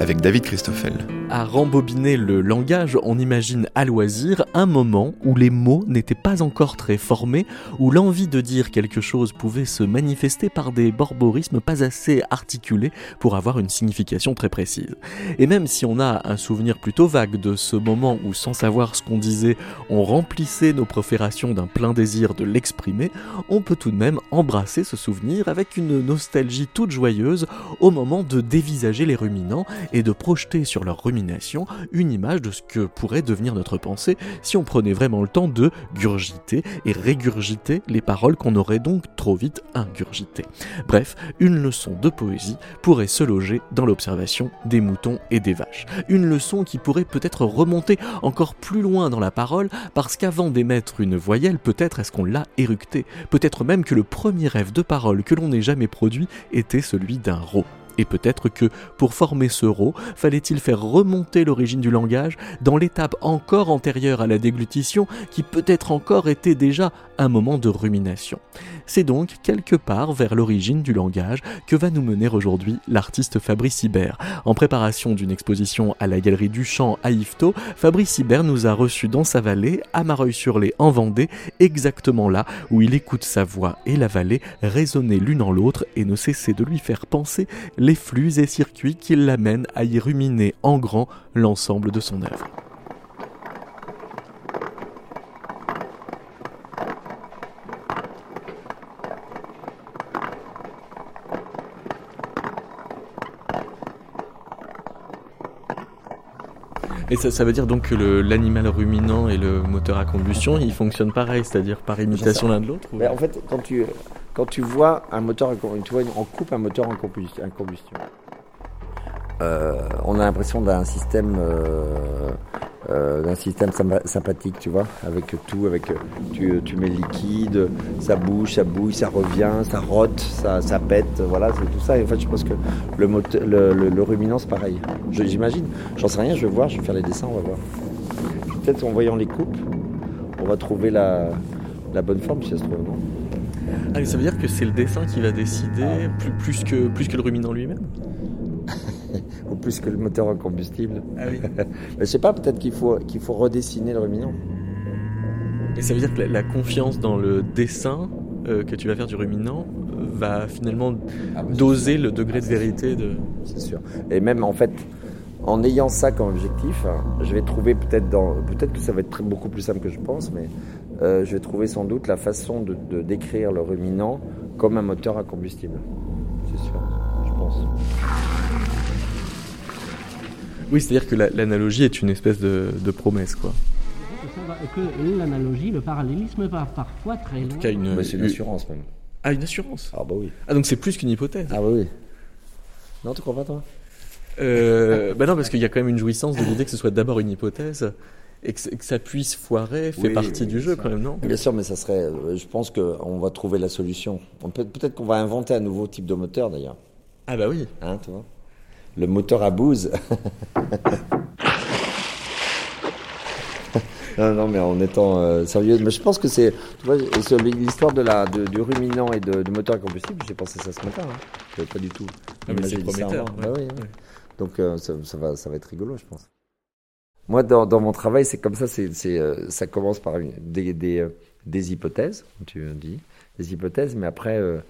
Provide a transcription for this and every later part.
avec David Christoffel. À rembobiner le langage, on imagine à loisir un moment où les mots n'étaient pas encore très formés, où l'envie de dire quelque chose pouvait se manifester par des borborismes pas assez articulés pour avoir une signification très précise. Et même si on a un souvenir plutôt vague de ce moment où, sans savoir ce qu'on disait, on remplissait nos proférations d'un plein désir de l'exprimer, on peut tout de même embrasser ce souvenir avec une nostalgie toute joyeuse au moment de dévisager les ruminants et de projeter sur leur rumination une image de ce que pourrait devenir notre pensée si on prenait vraiment le temps de gurgiter et régurgiter les paroles qu'on aurait donc trop vite ingurgitées. Bref, une leçon de poésie pourrait se loger dans l'observation des moutons et des vaches. Une leçon qui pourrait peut-être remonter encore plus loin dans la parole parce qu'avant d'émettre une voyelle, peut-être est-ce qu'on l'a éructée. Peut-être même que le premier rêve de parole que l'on ait jamais produit était celui d'un rot. Et peut-être que, pour former ce rot, fallait-il faire remonter l'origine du langage dans l'étape encore antérieure à la déglutition, qui peut-être encore était déjà un moment de rumination. C'est donc quelque part vers l'origine du langage que va nous mener aujourd'hui l'artiste Fabrice Hibert. En préparation d'une exposition à la Galerie du Champ à Yvetot, Fabrice Hibert nous a reçus dans sa vallée, à Mareuil-sur-les en Vendée, exactement là où il écoute sa voix et la vallée résonner l'une en l'autre et ne cesser de lui faire penser flux et circuits qui l'amènent à y ruminer en grand l'ensemble de son œuvre. Et ça, ça, veut dire donc que l'animal ruminant et le moteur à combustion, ils fonctionnent pareil, c'est-à-dire par imitation l'un de l'autre En fait, quand tu, quand tu vois un moteur, tu vois, on coupe un moteur en combustion. Euh, on a l'impression d'un système, euh, euh, sympathique, tu vois, avec tout, avec tu, mets le liquide, ça bouge, ça bouille, ça revient, ça rote, ça, pète, voilà, c'est tout ça. Et en fait, je pense que le, ruminant, c'est pareil. J'imagine, j'en sais rien, je vais voir, je vais faire les dessins, on va voir. Peut-être en voyant les coupes, on va trouver la, la bonne forme, si ça se trouve, non? Ah, ça veut dire que c'est le dessin qui va décider ah. plus, plus, que, plus que le ruminant lui-même Ou plus que le moteur à combustible ah oui. Je sais pas, peut-être qu'il faut, qu'il faut redessiner le ruminant. Et ça veut dire que la, confiance dans le dessin euh, que tu vas faire du ruminant euh, va finalement ah, bah, doser le degré de vérité de. C'est sûr. Et même en fait, en ayant ça comme objectif, je vais trouver peut-être dans, peut-être que ça va être beaucoup plus simple que je pense, mais euh, je vais trouver sans doute la façon de, décrire le ruminant comme un moteur à combustible. C'est sûr, je pense. Oui, c'est-à-dire que l'analogie est une espèce de, promesse, quoi. Que l'analogie, le parallélisme va parfois très loin. c'est une assurance même. Ah, une assurance Ah bah oui. Ah donc c'est plus qu'une hypothèse. Ah bah oui. Non, tu crois pas toi? Euh, bah non, parce qu'il y a quand même une jouissance de l'idée que ce soit d'abord une hypothèse et que, ça puisse foirer fait partie du jeu quand même, non? Bien sûr, mais ça serait. Euh, je pense qu'on va trouver la solution. Peut, peut-être qu'on va inventer un nouveau type de moteur d'ailleurs. Ah bah oui. Hein, tu vois? Le moteur à bouse. non, non, mais en étant euh, sérieux, mais je pense que c'est, tu vois, l'histoire de la, du ruminant et de, du moteur à combustible, j'ai pensé ça ce matin. Hein. Je pas du tout. Ah, mais c'est prometteur. Bah oui, Donc euh, ça, ça, va, ça va être rigolo, je pense. Moi, dans, mon travail, c'est comme ça. Euh, ça commence par des, des, euh, des, hypothèses, tu dis, des hypothèses, mais après, euh,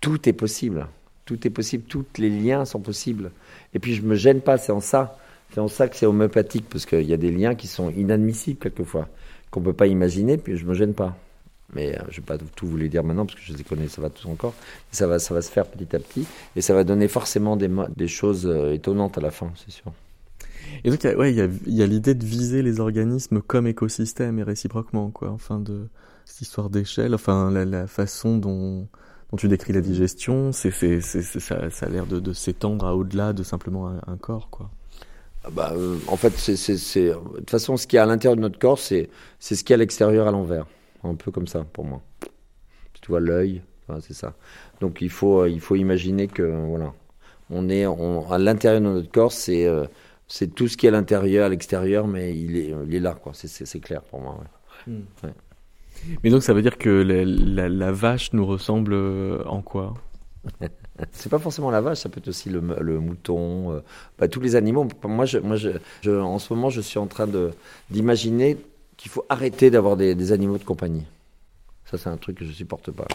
tout est possible. Tout est possible. Tous les liens sont possibles. Et puis, je me gêne pas. C'est en ça. C'est en ça que c'est homéopathique, parce qu'il y a des liens qui sont inadmissibles quelquefois, qu'on peut pas imaginer. Puis, je me gêne pas. Mais je vais pas tout vous les dire maintenant parce que je les connais, ça va tout encore. ça va, ça va se faire petit à petit et ça va donner forcément des choses étonnantes à la fin, c'est sûr. Et donc, il ouais, y a, y a l'idée de viser les organismes comme écosystèmes et réciproquement, quoi. Enfin, de cette histoire d'échelle, enfin, la, façon dont, tu décris la digestion, c'est, ça, a l'air de, s'étendre à au-delà de simplement un, corps, quoi. Ah bah, euh, en fait, c'est, de toute façon, ce qui est à l'intérieur de notre corps, c'est, c'est ce qui est à l'extérieur à l'envers. Un peu comme ça, pour moi. Tu vois, l'œil, c'est ça. Donc, il faut, il faut imaginer que, voilà, on est à l'intérieur de notre corps, c'est. Euh, C'est tout ce qui est à l'intérieur, à l'extérieur, mais il est, il est là, quoi. C'est- C'est c'est clair pour moi. ouais. Mais donc ça veut dire que la, la- la vache nous ressemble euh, en quoi? C'est pas forcément la vache, ça peut être aussi le, mouton, euh, bah, tous les animaux. Moi, je, moi je, je- en ce moment, je suis en train de d'imaginer qu'il faut arrêter d'avoir des, des animaux de compagnie. Ça, c'est un truc que je supporte pas.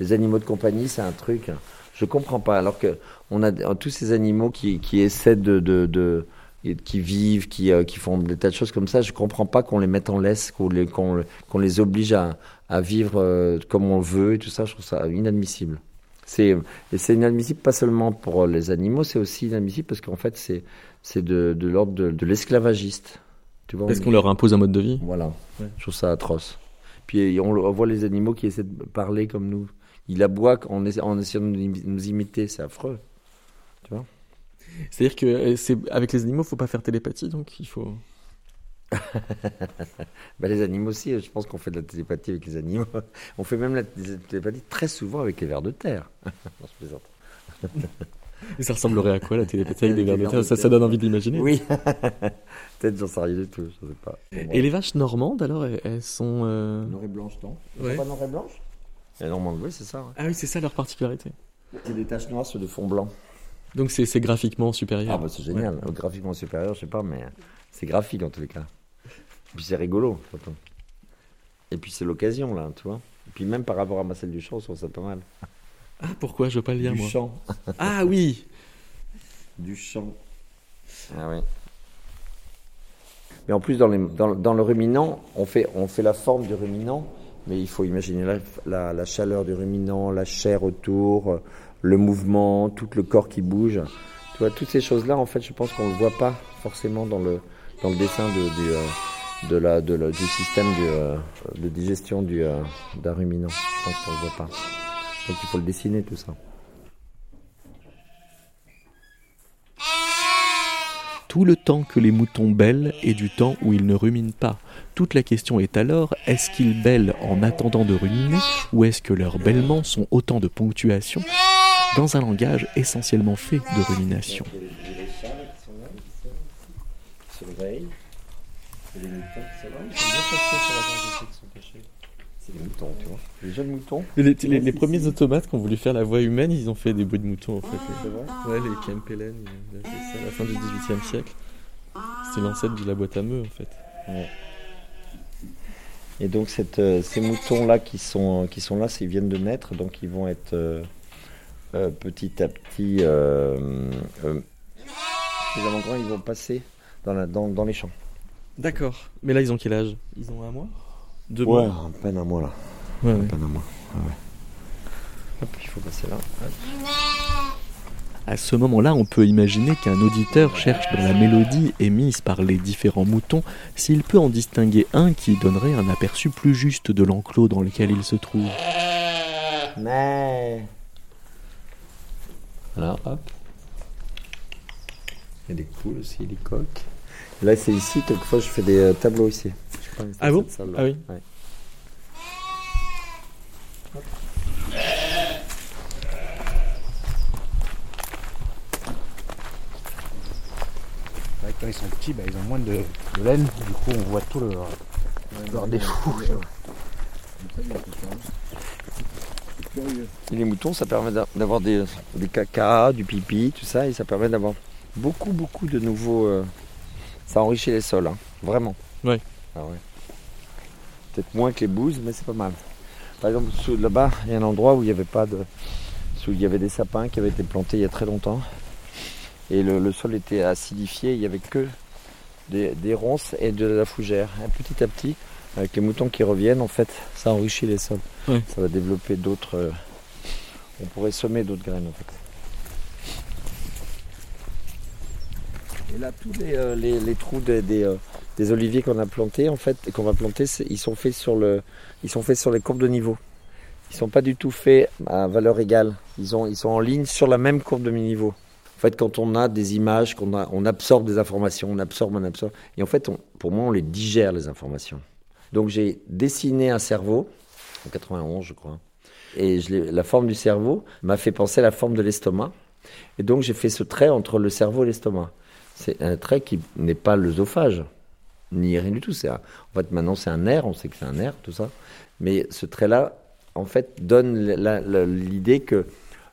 Les animaux de compagnie, c'est un truc, je comprends pas. Alors que on a tous ces animaux qui, qui essaient de, de, de- et qui vivent, qui, euh, qui font des tas de choses comme ça, je comprends pas qu'on les mette en laisse, qu'on les, qu'on, qu'on les oblige à, à vivre euh, comme on veut et tout ça. Je trouve ça inadmissible. C'est, et c'est inadmissible pas seulement pour les animaux, c'est aussi inadmissible parce qu'en fait, c'est, c'est de, de l'ordre de, de l'esclavagiste. Tu vois, Parce on- qu'on leur impose un mode de vie voilà. Ouais. Je trouve ça atroce. Puis on, voit les animaux qui essaient de parler comme nous. Ils aboient en, essa- en essayant de nous imiter. C'est affreux. C'est-à-dire que euh, c'est avec les animaux, faut pas faire télépathie, donc il faut. Bah, les animaux aussi, je pense qu'on fait de la télépathie avec les animaux. On fait même la télépathie très souvent avec les vers de terre. Non, je plaisante. Et ça ressemblerait à quoi la télépathie avec des vers de terre? Ça, donne envie d'imaginer. Oui. Peut-être j'en sais rien du tout, je sais pas. Et les vaches normandes alors, elles, elles sont. euh, Noir et blanche, non? Ouais. Pas noir et blanche Les normandes, oui, c'est ça. ouais. Ah oui, c'est ça leur particularité. C'est des taches noires sur des fonds blancs. Donc c'est graphiquement supérieur. Ah bah c'est génial. Graphiquement supérieur, je sais pas, mais c'est graphique en tous les cas. Et puis c'est rigolo, surtout. Et puis c'est l'occasion là, tu vois. Et puis même par rapport à Marcel Duchamp, je trouve ça pas mal. Ah pourquoi je veux pas le lire moi Duchamp. Ah oui. Duchamp. Ah oui. Mais en plus, dans, les, dans, dans le ruminant, on fait, on fait la forme du ruminant, mais il faut imaginer la, la, la chaleur du ruminant, la chair autour, le mouvement, tout le corps qui bouge. Tu vois, toutes ces choses-là, en fait, je pense qu'on ne le voit pas forcément dans le, dans le dessin de, du, euh, de la, de la- du système du, euh, de digestion du, euh, d'un ruminant. Je pense qu'on ne le voit pas. Donc il faut le dessiner, tout ça. Tout le temps que les moutons bêlent est du temps où ils ne ruminent pas. Toute la question est alors, est-ce qu'ils bêlent en attendant de ruminer ou est-ce que leurs bêlements sont autant de ponctuation dans un langage essentiellement fait de rumination? Les les. C'est les moutons, tu vois. Les jeunes moutons. les, les- les premiers automates qui ont voulu faire la voix humaine, ils ont fait des bruits de moutons en fait. C'est vrai Ouais, les Kempelen, ils ont fait ça à la fin du XVIIIe siècle. C'est l'ancêtre de la boîte à meux en fait. Et donc cette, euh, ces moutons-là qui sont, qui sont là, ils viennent de naître, donc ils vont être euh, euh, petit à petit euh, euh, suffisamment grands, ils vont passer dans, la, dans, dans les champs. D'accord. Mais là, ils ont quel âge? Ils ont un mois? Deux Ouais, mois à peine un mois là. Ouais, À ouais. peine un mois. Ah ouais. Hop, il faut passer là. Hop. À ce moment-là, on peut imaginer qu'un auditeur cherche dans la mélodie émise par les différents moutons s'il peut en distinguer un qui donnerait un aperçu plus juste de l'enclos dans lequel il se trouve. Mais. Voilà, hop. Il y a des poules aussi, des coques. Là, c'est ici, quelquefois, je fais des euh, tableaux ici. Ah bon. Ah oui. Ouais. Ouais, quand ils sont petits, bah, ils ont moins de, de laine, du coup on voit tout leur, leur défaut. Et les moutons, ça permet d'a- d'avoir des, des caca, du pipi, tout ça, et ça permet d'avoir beaucoup, beaucoup de nouveaux. euh, Ça enrichit les sols, hein, vraiment. Ouais. Ah ouais. Peut-être moins que les bouses, mais c'est pas mal. Par exemple, là-bas, il y a un endroit où il n'y avait pas de. Où il y avait des sapins qui avaient été plantés il y a très longtemps. Et le, le sol était acidifié, il n'y avait que des, des ronces et de la fougère. Et petit à petit, avec les moutons qui reviennent, en fait, ça enrichit les sols. Ça va développer d'autres. euh, on pourrait semer d'autres graines en fait. Et là, tous les, euh, les- les trous des, des, euh, des oliviers qu'on a plantés, en fait, qu'on va planter, ils sont faits sur le, ils sont faits sur les courbes de niveau. Ils sont pas du tout faits à valeur égale. Ils, ils sont en ligne sur la même courbe de niveau. En fait, quand on a des images, qu'on on absorbe des informations, on absorbe, on absorbe. Et en fait, pour moi, on les digère, les informations. Donc, j'ai dessiné un cerveau, en 91, je crois. Et la forme du cerveau m'a fait penser à la forme de l'estomac. Et donc, j'ai fait ce trait entre le cerveau et l'estomac. C'est un trait qui n'est pas l'œsophage, ni rien du tout. C'est un- en fait, maintenant, c'est un nerf, on sait que c'est un nerf, tout ça. Mais ce trait-là, en fait, donne l'idée que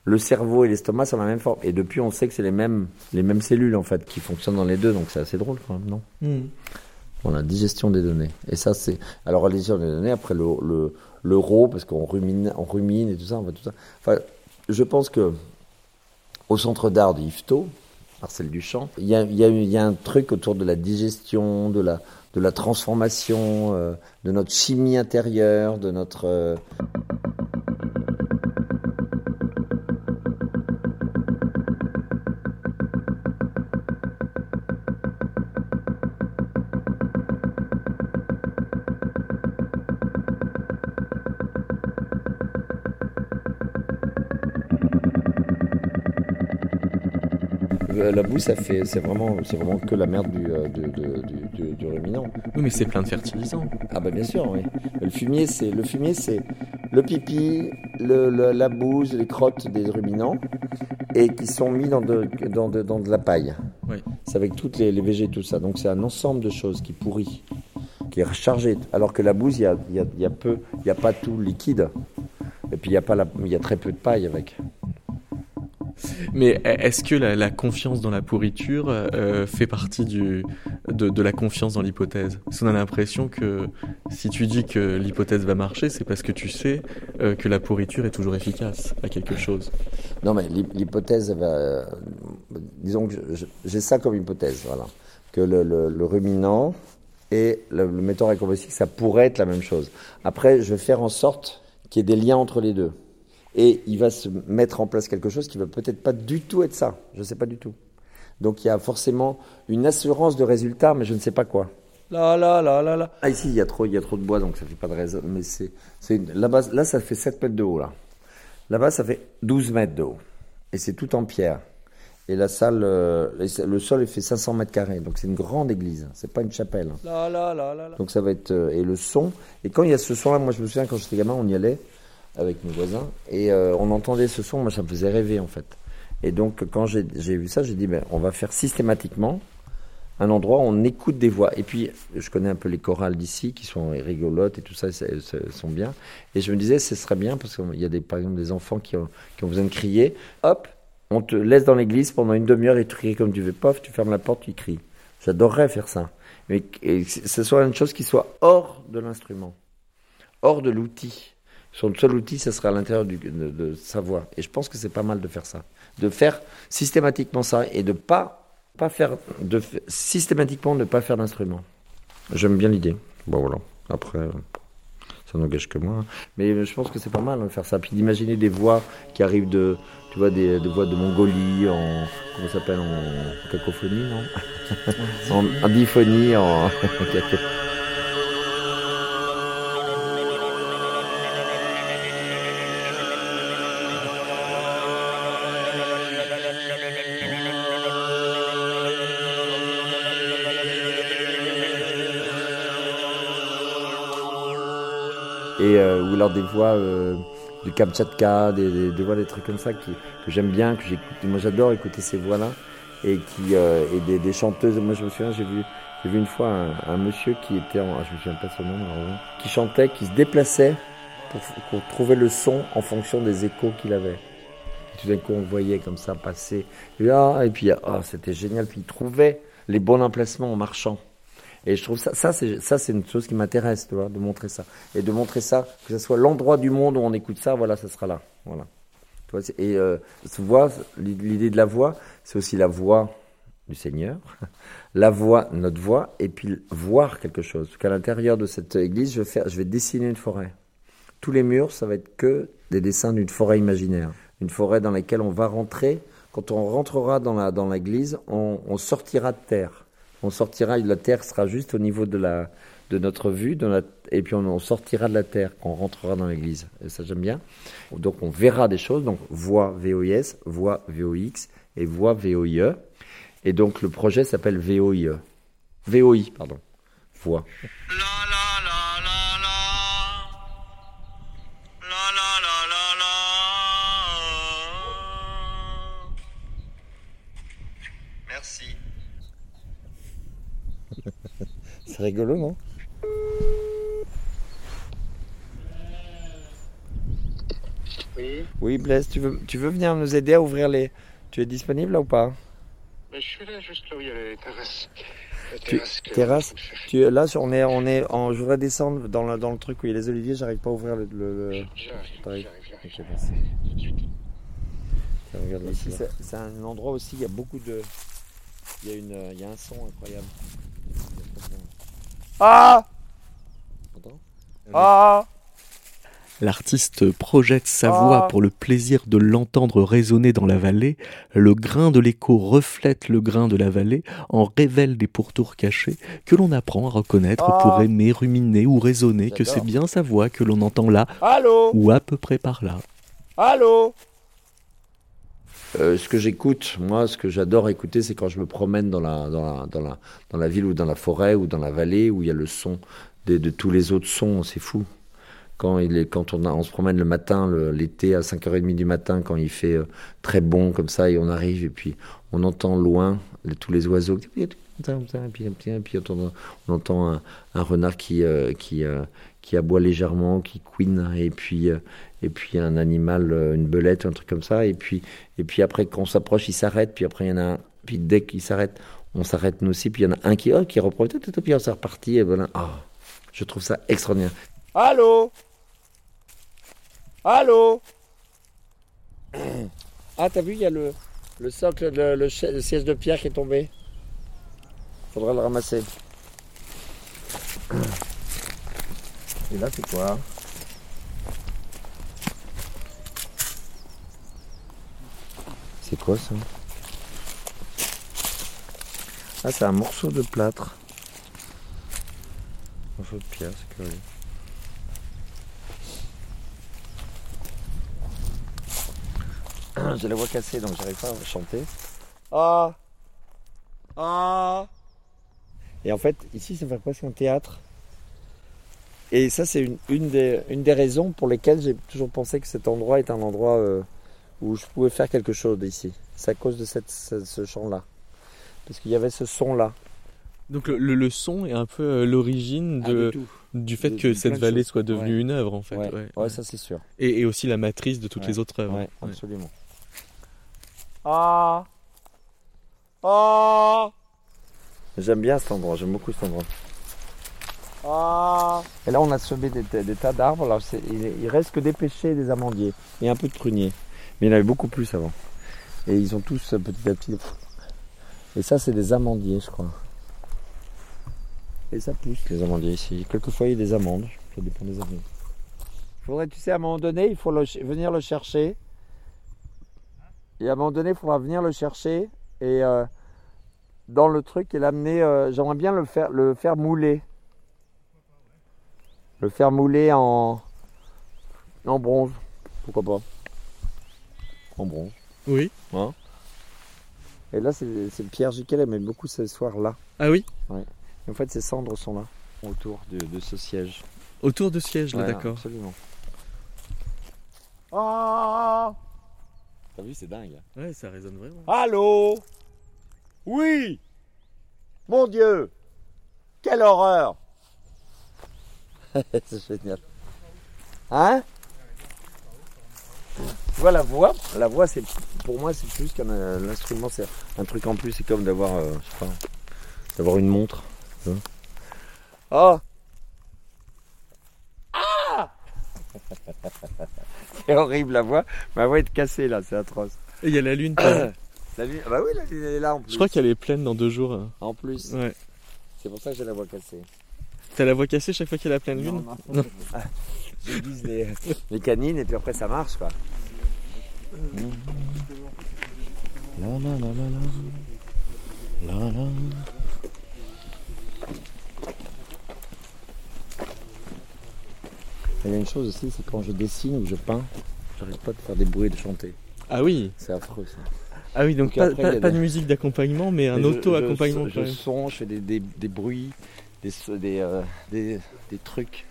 le cerveau et l'estomac sont la même forme. Et depuis, on sait que c'est les mêmes, les mêmes cellules, en fait, qui fonctionnent dans les deux. Donc, c'est assez drôle, quand même, non Bon, la digestion des données. Et ça, c'est. Alors, la digestion des données, après le, le, l'euro, parce qu'on rumine, on rumine et tout ça, on va tout ça. Enfin, je pense que au centre d'art de Yvetot, Marcel Duchamp, il y a, un truc autour de la digestion, de la, de la transformation, euh, de notre chimie intérieure, de notre. euh, La boue, ça fait, c'est vraiment, c'est vraiment que la merde du, euh, du, du, du- ruminant. Oui, mais c'est plein de fertilisants. Ah bah bien sûr, oui. Le fumier, c'est le fumier, c'est le pipi, le, le- la bouse, les crottes des ruminants, et qui sont mis dans de, dans de, dans de la paille. Oui. C'est avec toutes les, les végétaux, tout ça. Donc c'est un ensemble de choses qui pourrit, qui est chargé. Alors que la bouse, il y a, il y a, y a peu, il n'y a pas tout liquide. Et puis il y a pas la, il y a très peu de paille avec. Mais est-ce que la, confiance dans la pourriture euh, fait partie de, la confiance dans l'hypothèse? Parce qu'on a l'impression que si tu dis que l'hypothèse va marcher, c'est parce que tu sais euh, que la pourriture est toujours efficace à quelque chose. Non, mais l'hy- l'hypothèse, va, euh, disons que j'ai ça comme hypothèse, voilà, que le, ruminant et le, le metteur ça pourrait être la même chose. Après, je vais faire en sorte qu'il y ait des liens entre les deux. Et il va se mettre en place quelque chose qui va peut-être pas du tout être ça. Je ne sais pas du tout. Donc il y a forcément une assurance de résultat, mais je ne sais pas quoi. Là, là, là, là, là. Ah, ici, il y a trop, il y a trop de bois, donc ça fait pas de raison. Mais c'est, c'est, là-bas, là, ça fait 7 mètres de haut, là. Là-bas, ça fait 12 mètres de haut. Et c'est tout en pierre. Et la salle, euh, le sol, il fait 500 mètres carrés. Donc c'est une grande église. C'est pas une chapelle. Donc ça va être, euh, et le son. Et quand il y a ce son-là, moi je me souviens quand j'étais gamin, on y allait avec mes voisins. Et euh, on entendait ce son. Moi, ça me faisait rêver, en fait. Et donc, quand j'ai vu ça, j'ai dit, ben, on va faire systématiquement un endroit où on écoute des voix. Et puis, je connais un peu les chorales d'ici, qui sont rigolotes et tout ça, c'est- sont bien. Et je me disais, ce serait bien, parce qu'il y a des, par exemple des enfants qui ont, qui ont besoin de crier. Hop, on te laisse dans l'église pendant une demi-heure et tu cries comme tu veux. Pof, tu fermes la porte, tu cries. J'adorerais faire ça. Mais que ce soit une chose qui soit hors de l'instrument, hors de l'outil. Son seul outil, ce sera à l'intérieur de, de sa voix. Et je pense que c'est pas mal de faire ça. De faire systématiquement ça et de pas, pas faire, de systématiquement ne pas faire d'instrument. J'aime bien l'idée. Bon, voilà. Après, euh, ça n'engage que moi. Mais je pense que c'est pas mal hein, de faire ça. Puis d'imaginer des voix qui arrivent de, tu vois, des, des voix de Mongolie en, comment ça s'appelle, en cacophonie, non? en, en diphonie, en, alors des voix euh, du Kamtchatka, des, voix, des trucs comme ça qui, que j'aime bien, que j'écoute. Moi, j'adore écouter ces voix-là et qui euh, et des, chanteuses. Moi, je me souviens, j'ai vu j'ai vu une fois un, monsieur qui était, en, ah, je me souviens pas son nom, qui chantait, qui se déplaçait pour, trouver le son en fonction des échos qu'il avait. Tout d'un coup, on voyait comme ça passer. Et, ah, et puis, ah, c'était génial. Puis il trouvait les bons emplacements en marchant. Et je trouve ça, ça c'est, une chose qui m'intéresse, de montrer ça. Et de montrer ça, que ce soit l'endroit du monde où on écoute ça, voilà, ça sera là. Voilà. Et euh, voix, l'idée de la voix, c'est aussi la voix du Seigneur, la voix, notre voix, et puis voir quelque chose. Qu'à l'intérieur de cette église, je vais, dessiner une forêt. Tous les murs, ça va être que des dessins d'une forêt imaginaire. Une forêt dans laquelle on va rentrer. Quand on rentrera dans dans l'église, on sortira de terre. On sortira, la terre sera juste au niveau de la de notre vue, et puis on, on sortira de la terre quand on rentrera dans l'église. Et ça j'aime bien. Donc on verra des choses. Donc voix VOIS, voix VOX et voix VOIE. Et donc le projet s'appelle VOIE. VOI, pardon. Voix. C'est rigolo, non Oui, Oui, Blaise, tu veux, tu veux venir nous aider à ouvrir les. Tu es disponible là ou pas mais je suis là juste là où il y a les terrasses. La Tu- terrasse. que- tu, Là, on est, on est en, je voudrais descendre dans le, dans le truc où il y a les oliviers, j'arrive pas à ouvrir le. J'arrive, j'arrive, ici, c'est c'est un endroit aussi, il y a beaucoup de. Il y a, une, il y a un son incroyable. Ah Ah L'artiste projette sa voix Ah. pour le plaisir de l'entendre résonner dans la vallée. Le grain de l'écho reflète le grain de la vallée, en révèle des pourtours cachés que l'on apprend à reconnaître Ah. pour aimer, ruminer ou raisonner que c'est bien sa voix que l'on entend là Allô ou à peu près par là. Allô Euh, ce que j'écoute, moi, ce que j'adore écouter, c'est quand je me promène dans la, ville ou dans la forêt ou dans la vallée où il y a le son de tous les autres sons, c'est fou. Quand, il est, quand on, se promène le matin, l'été à 5h30 du matin, quand il fait euh, très bon comme ça, et on arrive, et puis on entend loin tous les oiseaux, et puis, on entend, un, renard qui, euh, qui, aboie légèrement, qui couine, et puis, et puis un animal, euh, une belette, un truc comme ça, et puis, et puis après, quand on s'approche, il s'arrête, puis après, il y en a un, puis dès qu'il s'arrête, on s'arrête nous aussi, puis il y en a un qui, oh, qui reprend, puis on s'est reparti, et voilà. Ah, je trouve ça extraordinaire. Allô? Allô? Ah, t'as vu, il y a le, le socle, le siège de pierre qui est tombé. Faudra le ramasser. Et là, c'est quoi? C'est quoi ça Ah, c'est un morceau de plâtre. Morceau de pierre, c'est. J'ai la voix cassée donc j'arrive pas à chanter. Ah Ah Et en fait, ici, ça fait presque un théâtre? Et ça, c'est une, une, des, une des raisons pour lesquelles j'ai toujours pensé que cet endroit est un endroit euh, où je pouvais faire quelque chose ici. C'est à cause de cette, ce, ce chant-là. Parce qu'il y avait ce son-là. Donc le, le- le son est un peu euh, l'origine Ah, de, du fait de- que de cette vallée soit devenue Ouais. une œuvre en fait. Ouais, ouais. ouais, ça c'est sûr. Et, et aussi la matrice de toutes Ouais. les autres œuvres. Absolument. Ah Ah J'aime bien cet endroit, j'aime beaucoup cet endroit. Ah Et là, on a semé des, des- des tas d'arbres. Là, il, il reste que des pêchers et des amandiers. Et un peu de pruniers. Mais il y en avait beaucoup plus avant. Et ils ont tous euh, petit à petit. Et ça, c'est des amandiers, je crois. Et ça pousse, les amandiers ici. Quelquefois, il y a des amandes. Ça dépend des. Il faudrait, tu sais, à un moment donné, il faut le venir le chercher. Et à un moment donné, il faudra venir le chercher et euh, dans le truc et l'amener. euh, J'aimerais bien le faire, le faire mouler. Le faire mouler en, en bronze. Pourquoi pas En bronze. Oui. Et là, c'est Pierre Giquel aimait beaucoup ce soir-là. Ah oui En fait, ces cendres sont là, autour de, de ce siège. Autour de siège là, Voilà, d'accord. Absolument. Ah T'as vu, c'est dingue. Ouais, ça résonne vraiment. Allô Oui Mon Dieu Quelle horreur C'est génial. Hein Tu vois la voix La voix, c'est pour moi, c'est plus qu'un euh, instrument, c'est un truc en plus. C'est comme d'avoir, euh, je sais pas, d'avoir une montre. Oh Ah C'est horrible la voix. Ma voix est cassée là, c'est atroce. Et il y a la lune. La lune- ah bah oui, la lune elle est là en plus. Je crois qu'elle est pleine dans deux jours. hein. En plus. Ouais. C'est pour ça que j'ai la voix cassée. T'as la voix cassée chaque fois qu'il y a la pleine lune Non, non. Ah, J'aiguise les, les canines et puis après ça marche quoi. Il y a une chose aussi, c'est quand je dessine ou je peins, j'arrête pas de faire des bruits et de chanter. Ah oui C'est affreux ça. Ah oui, donc pas, de musique d'accompagnement, mais un auto-accompagnement Je, je, je fais des, bruits, des, euh, trucs.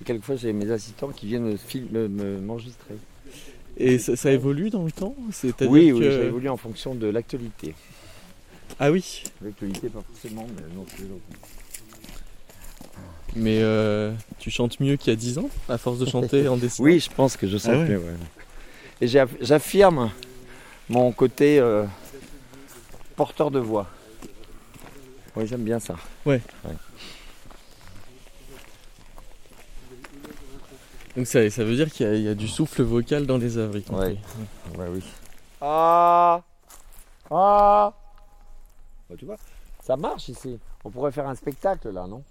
Et quelquefois j'ai mes assistants qui viennent me film- me- me- m'enregistrer. Et ça, ça évolue dans le temps Oui, oui, que- j'ai évolué en fonction de l'actualité. Ah oui L'actualité, pas forcément, mais non, c'est. Mais euh, tu chantes mieux qu'il y a 10 ans, à force de chanter en dessinant Oui, je pense que je Ah ouais. mieux. ouais. Et j'aff- j'affirme mon côté euh, porteur de voix. Oui, j'aime bien ça. Donc ça, ça veut dire qu'il y, a- il y a du souffle vocal dans les œuvres. Ouais. Ouais, oui. Ah Ah Bah, Tu vois, ça marche ici. On pourrait faire un spectacle là, non?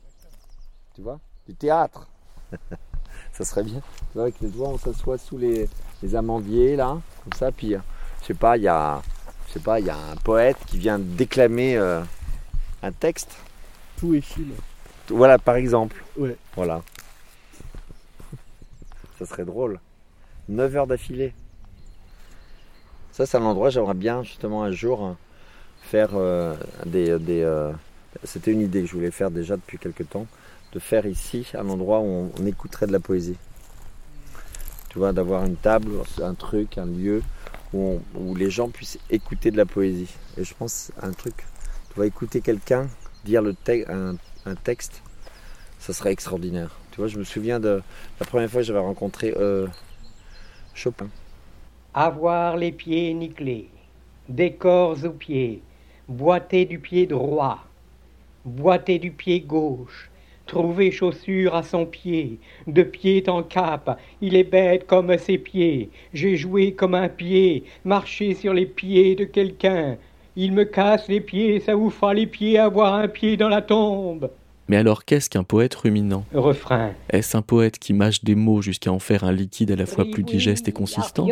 Tu vois? Du théâtre. ça serait bien. Tu vois, avec les doigts, on s'assoit sous les, les amandiers là, comme ça, puis euh, je sais pas, il y a je sais pas, il y a un poète qui vient déclamer euh, un texte. Tout est fil. Voilà, par exemple. Ouais. Voilà. Ça serait drôle. 9 heures d'affilée. Ça, c'est un endroit, j'aimerais bien justement un jour euh, faire euh, des. des euh, C'était une idée que je voulais faire déjà depuis quelques temps, de faire ici un endroit où on, écouterait de la poésie. Tu vois, d'avoir une table, un truc, un lieu où, les gens puissent écouter de la poésie. Et je pense un truc, tu vas écouter quelqu'un dire le te- un, un texte, ça serait extraordinaire. Tu vois, je me souviens de la première fois que j'avais rencontré euh, Chopin. Avoir les pieds nickelés, des corps aux pieds, boiter du pied droit, boiter du pied gauche, trouver chaussure à son pied, de pied en cap, il est bête comme ses pieds, j'ai joué comme un pied, marché sur les pieds de quelqu'un, il me casse les pieds, ça vous fera les pieds avoir un pied dans la tombe. Mais alors qu'est-ce qu'un poète ruminant? Refrain. Est-ce un poète qui mâche des mots jusqu'à en faire un liquide à la fois plus digeste et consistant?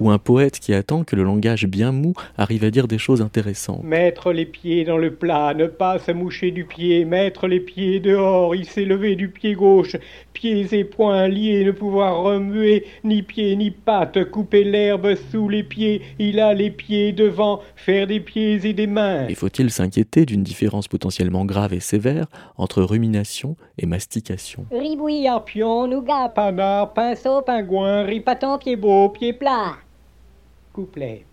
Ou un poète qui attend que le langage bien mou arrive à dire des choses intéressantes? Mettre les pieds dans le plat, ne pas se moucher du pied, mettre les pieds dehors, il s'est levé du pied gauche, pieds et poings liés, ne pouvoir remuer ni pieds ni pattes, couper l'herbe sous les pieds, il a les pieds devant, faire des pieds et des mains. Et faut-il s'inquiéter d'une différence potentiellement grave et sévère entre rumination et mastication? Ribouille, Arpion, nougat, panard, pinceau, pingouin, ripaton, pied beau, pied plat. Couplet.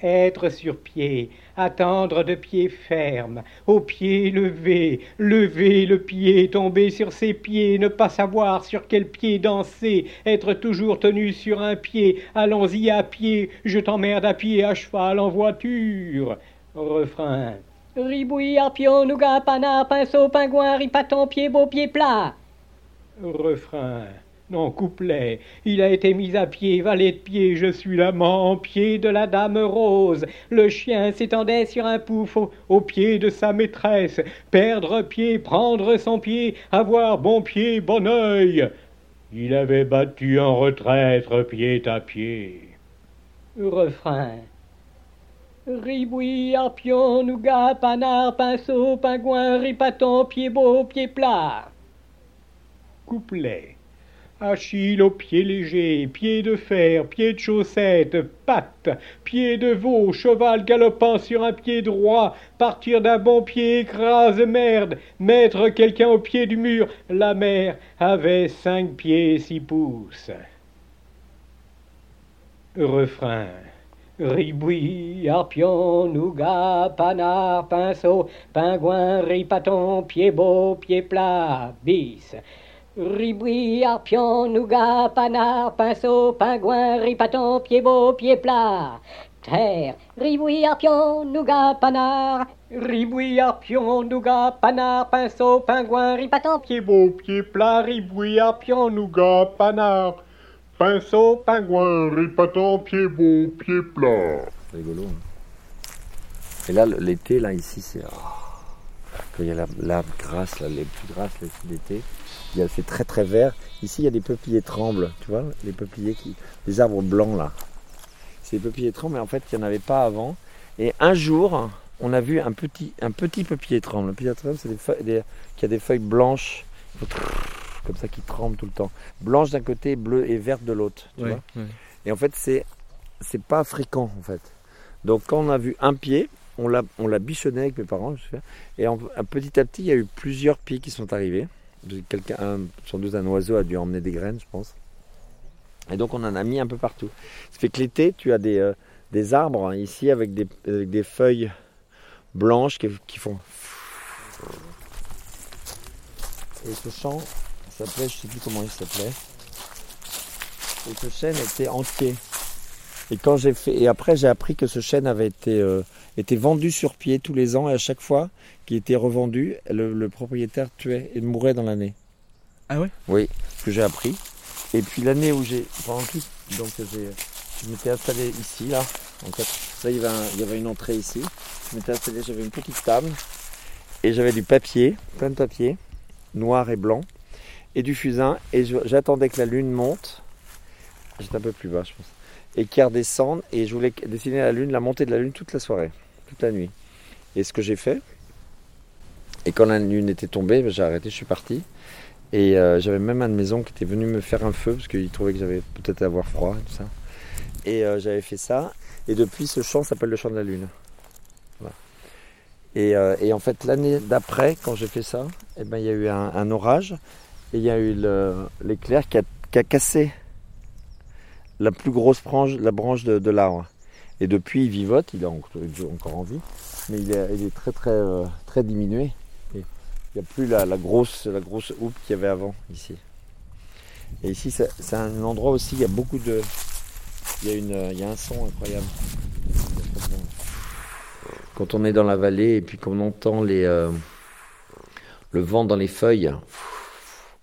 Être sur pied, attendre de pied ferme, au pied levé, lever le pied, tomber sur ses pieds, ne pas savoir sur quel pied danser, être toujours tenu sur un pied, allons-y à pied, je t'emmerde à pied, à cheval, en voiture. Refrain. Ribouille, arpion, nougat, panard, pinceau, pingouin, ripaton, pied beau, pied plat. Refrain. Non, couplet. Il a été mis à pied, valet de pied, je suis l'amant, pied de la dame rose. Le chien s'étendait sur un pouf au, au pied de sa maîtresse. Perdre pied, prendre son pied, avoir bon pied, bon œil. Il avait battu en retraite, pied à pied. Refrain. Ribouille, arpion, nougat, panard, pinceau, pingouin, ripaton, pied beau, pied plat. Couplet. Achille au pied léger, pied de fer, pied de chaussette, pattes, pied de veau, cheval galopant sur un pied droit, partir d'un bon pied écrase merde, mettre quelqu'un au pied du mur, la mère avait cinq pieds six pouces. Refrain. Ribouille, arpion, nougat, panard, pinceau, pingouin, ripaton, pied beau, pied plat, bis. Ribouille, arpion, nougat, panard, pinceau, pingouin, ripaton, pied beau, pied plat. Terre, ribouille, arpion, nougat, panard. Ribouille, arpion, nougat, panard, pinceau, pingouin, ripaton, pied beau, pied plat, ribouille, arpion, nougat, panard. Pinceau, pingouin, ripaton, pied beau, pied plat. Rigolo. hein. Et là, l'été, là, ici, c'est. oh, quand il y a la, grasse, là, les plus grasses l'été, c'est très très vert. Ici, il y a des peupliers trembles, tu vois, les peupliers qui. les arbres blancs, là. C'est des peupliers trembles, mais en fait, il n'y en avait pas avant. Et un jour, on a vu un petit, un petit peuplier tremble. Le peuplier tremble, c'est des feuilles, des- qui a des feuilles blanches, comme ça, qui tremblent tout le temps. Blanches d'un côté, bleues et vertes de l'autre, tu vois. Et en fait, c'est c'est pas fréquent en fait. Donc quand on a vu un pied, on l'a on l'a bichonné avec mes parents, je sais, et en, petit à petit, il y a eu plusieurs pieds qui sont arrivés. Quelqu'un, un- sans doute un oiseau a dû emmener des graines, je pense. Et donc on en a mis un peu partout. Ça fait que l'été, tu as des, euh, arbres hein, ici avec des, avec des feuilles blanches qui, qui font. Et ce chant s'appelait, je sais plus comment il s'appelait. Et ce chêne était entier. Et quand j'ai fait, et après j'ai appris que ce chêne avait été, euh, été vendu sur pied tous les ans et à chaque fois qu'il était revendu, le, le propriétaire tuait et mourait dans l'année. Ah ouais? Oui, ce que j'ai appris. Et puis l'année où j'ai, pendant tout, donc j'ai, je m'étais installé ici là. En fait, là il y avait, un- il y avait une entrée ici. Je m'étais installé, j'avais une petite table et j'avais du papier, plein de papier, noir et blanc, et du fusain. Et j'attendais que la lune monte. J'étais un peu plus bas, je pense. Et qu'elle redescende. Et je voulais dessiner la lune, la montée de la lune toute la soirée, toute la nuit. Et ce que j'ai fait. Et quand la lune était tombée, ben, j'ai arrêté, je suis parti. Et euh, j'avais même un de mes qui était venu me faire un feu parce qu'il trouvait que j'avais peut-être avoir froid et tout ça. Et euh, j'avais fait ça. Et depuis, ce chant s'appelle le chant de la lune. Euh, et en fait, l'année d'après, quand j'ai fait ça, eh ben, il y a eu un, orage et il y a eu l'éclair qui qui a cassé la plus grosse branche, la branche de, l'arbre. Et depuis, il vivote, il est encore en vie, mais il est, très très euh, très diminué. Il n'y a plus la, grosse la grosse houppe qu'il y avait avant ici. Et ici, c'est un endroit aussi, il y a beaucoup de, il y a une, il y un son incroyable. Quand on est dans la vallée et puis qu'on entend les, euh, le vent dans les feuilles,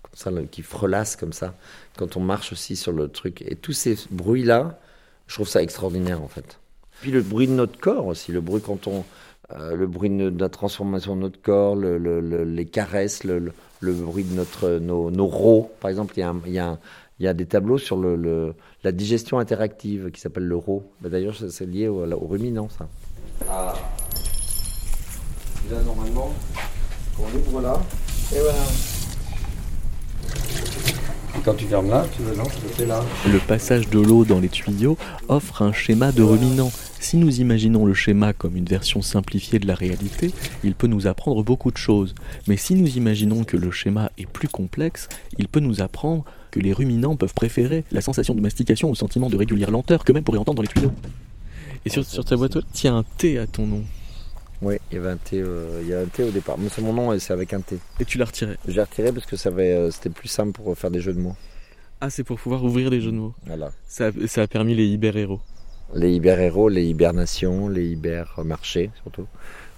comme ça, qui frelasse comme ça, quand on marche aussi sur le truc, et tous ces bruits-là, je trouve ça extraordinaire en fait. Puis le bruit de notre corps aussi, le bruit quand on, euh, le bruit de, de la transformation de notre corps, le- le- le- les caresses, le, le- le bruit de notre, nos, nos rots. Par exemple, il y a, un- il y a un- il y a des tableaux sur le, le- la digestion interactive qui s'appelle le RO. Bah, D'ailleurs, c'est lié au, au ruminant, ça. Ah. Là, normalement, on ouvre là, et voilà. Le passage de l'eau dans les tuyaux offre un schéma de ruminant. Si nous imaginons le schéma comme une version simplifiée de la réalité, il peut nous apprendre beaucoup de choses. Mais si nous imaginons que le schéma est plus complexe, il peut nous apprendre que les ruminants peuvent préférer la sensation de mastication au sentiment de régulière lenteur que même pourrait entendre dans les tuyaux. Et sur, sur ta boîte, tiens un T à ton nom. Oui, il y avait un T, euh, il y a un T au départ. Mais c'est mon nom et c'est avec un T. Et tu l'as retiré. J'ai retiré parce que ça avait, euh, c'était plus simple pour faire des jeux de mots. Ah, c'est pour pouvoir ouvrir les jeux de mots. Voilà. Ça, a- ça a permis les hyper-héros. Les hyper-héros, les hibernations, les hyper-marchés surtout.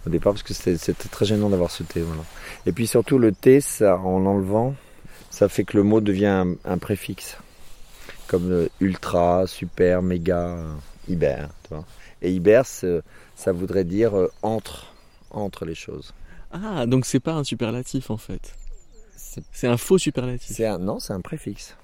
Au départ, parce que c'était c'était très gênant d'avoir ce T. Voilà. Et puis surtout, le T, ça, en l'enlevant, ça fait que le mot devient un, un préfixe. Comme euh, ultra, super, méga, hyper. Tu vois. Et hyper, c'est- ça voudrait dire euh, entre, entre les choses. Ah, donc c'est pas un superlatif en fait. C'est- un faux superlatif. C'est un, non, c'est un préfixe.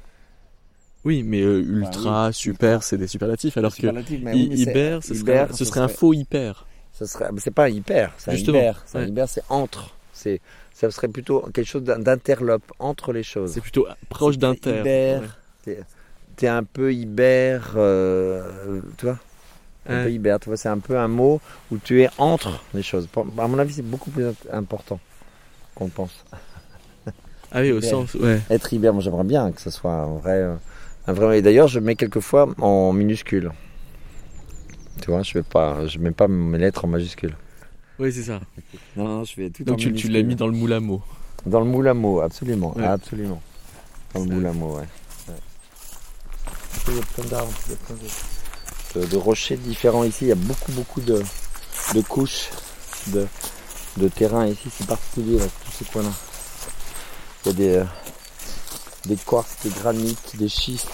Oui, mais euh, ultra, super, c'est des superlatifs, alors que Superlatif, mais oui, mais hyper, ce serait, hyper, ce ce serait un faux hyper. Ce serait, c'est pas un hyper, c'est un Justement, hyper. C'est un ouais. hyper, c'est entre. C'est, ça serait plutôt quelque chose d'in- d'interlope entre les choses. C'est plutôt proche d'inter. hyper. ouais. T'es, t'es un peu hyper, euh, tu vois? Un Ouais. peu hyper, tu vois, c'est un peu un mot où tu es entre les choses. À mon avis, c'est beaucoup plus important qu'on pense. Ah oui, au Hyper. sens, ouais. Être hyper, moi j'aimerais bien que ce soit un vrai, euh, un vrai. Et d'ailleurs, je mets quelquefois en minuscule. Tu vois, je vais pas, je mets pas mes lettres en majuscule. Oui, c'est ça. Non, non, je vais tout Donc tu, tu l'as mis dans le moule à mots. Dans le moule à mots, absolument, Ouais. absolument. Dans le moule à mots, ouais. ouais. De, rochers différents ici. Il y a beaucoup, beaucoup de, de couches de, de terrain ici. C'est particulier, là, tous ces coins-là. Il y a des, euh, des quartz, des granites, des schistes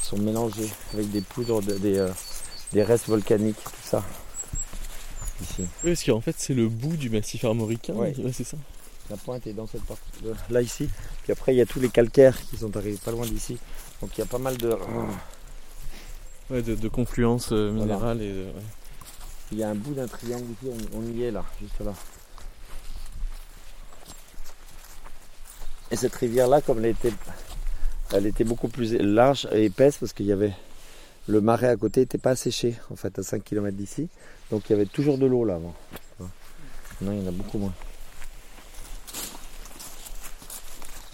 qui sont mélangés avec des poudres, de- des, euh, des restes volcaniques, tout ça. Ici. Oui, parce qu'en fait, c'est le bout du massif armoricain. Ouais. c'est ça. La pointe est dans cette partie là ici. Puis après il y a tous les calcaires qui sont arrivés pas loin d'ici. Donc il y a pas mal de. Ouais, de, de confluence euh, Voilà. minérale et de- ouais. Il y a un bout d'un triangle ici, on, on y est là, juste là. Et cette rivière là, comme elle était, elle était beaucoup plus large et épaisse parce qu'il y avait le marais à côté n'était pas asséché en fait à 5 km d'ici. Donc il y avait toujours de l'eau là avant. Non, il y en a beaucoup moins.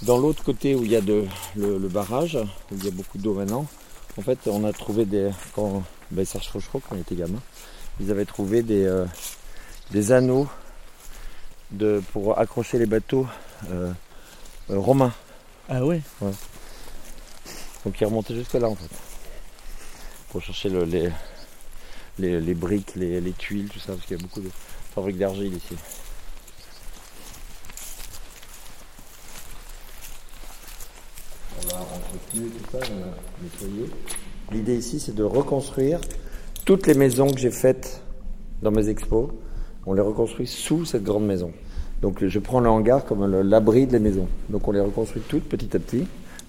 Dans l'autre côté où il y a de, le, le barrage, où il y a beaucoup d'eau maintenant, en fait on a trouvé des. Quand ben, Serge Fauchereau, quand il était gamin, ils avaient trouvé des. euh, des anneaux de, pour accrocher les bateaux euh, euh, romains. Ah ouais? Donc ils remontaient jusque là en fait. Pour chercher le- les, les, les briques, les, les tuiles, tout ça, parce qu'il y a beaucoup de fabriques d'argile ici. On L'idée ici c'est de reconstruire toutes les maisons que j'ai faites dans mes expos. On les reconstruit sous cette grande maison. Donc je prends le hangar comme l'abri de maisons. Donc on les reconstruit toutes petit à petit.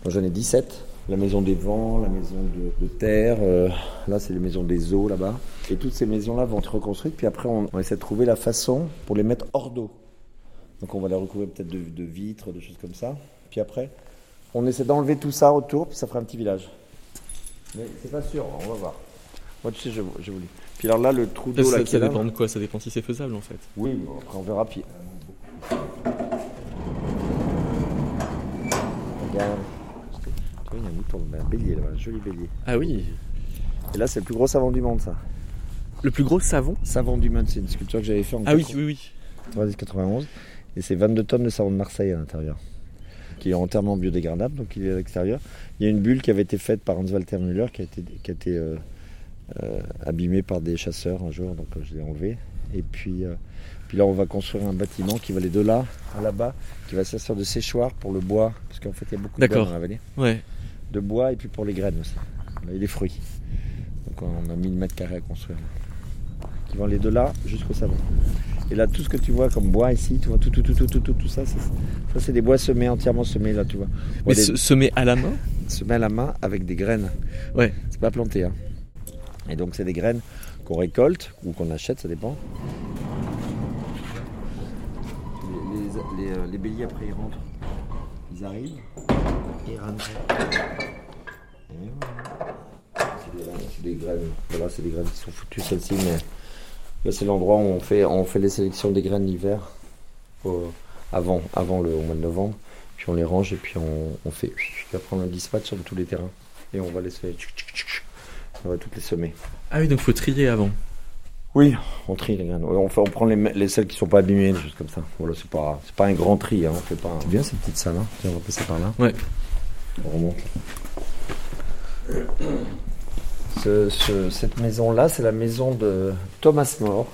J'en ai 17. La maison des vents, la maison de, terre, euh, là c'est les maisons des eaux là-bas. Et toutes ces maisons-là vont être reconstruites. Puis après on, essaie de trouver la façon pour les mettre hors d'eau. Donc on va les recouvrir peut-être de vitres, de choses comme ça. Puis après on essaie d'enlever tout ça autour, puis ça fera un petit village. Mais c'est pas sûr, on va voir. Moi tu sais, je, je vous dis. Puis alors là le trou d'eau là ça, qui ça là, dépend de quoi? Ça dépend si c'est faisable en fait. oui, bon, après on verra. Puis... Regarde. Il y a un mouton, un bélier là-bas, un joli bélier. Ah oui Et là, c'est le plus gros savon du monde, ça. Le plus gros savon? Savon du monde, c'est une sculpture que j'avais fait en Ah oui, oui, oui. 90-91. Et c'est 22 tonnes de savon de Marseille à l'intérieur. Qui est entièrement biodégradable, donc il est à l'extérieur. Il y a une bulle qui avait été faite par Hans Walter Müller, qui a été, qui a été euh, euh, abîmée par des chasseurs un jour, donc euh, je l'ai enlevé. Et puis, euh, puis là, on va construire un bâtiment qui va aller de là à là-bas, qui va servir de séchoir pour le bois, parce qu'en fait, il y a beaucoup de bois dans la vallée. Ouais. De bois et puis pour les graines aussi. Et les fruits. Donc on a 1000 mètres carrés à construire. Qui vont aller de là jusqu'au savon. Et là, tout ce que tu vois comme bois ici, tu vois, tout, tout, tout, tout, tout, tout, tout ça, c'est- ça c'est des bois semés, entièrement semés là, tu vois. Mais Ouais, des- se, semer à la main? Semés à la main avec des graines. Ouais. C'est pas planté. Hein. Et donc c'est des graines qu'on récolte ou qu'on achète, ça dépend. Les, les- les, euh, les béliers après ils rentrent. Ils arrivent. Ils rentrent. Et voilà. C'est des, c'est des graines. Voilà, c'est des graines qui sont foutues celles-ci, mais c'est l'endroit où on fait, on fait les sélections des graines l'hiver. Avant, avant le au mois de novembre. Puis on les range et puis on, on fait. Puis après on a dispatch sur tous les terrains. Et on va les. On va toutes les semer. Ah oui, donc faut trier avant. Oui, on trie les graines. On, fait, on prend les, les celles qui sont pas abîmées, des choses comme ça. Voilà, c'est pas, c'est pas un grand tri. Hein. On fait pas. C'est bien cette petite salle. Hein. Tiens, on va passer par là. Ouais. On remonte. Ce- ce- cette maison-là, c'est la maison de Thomas More.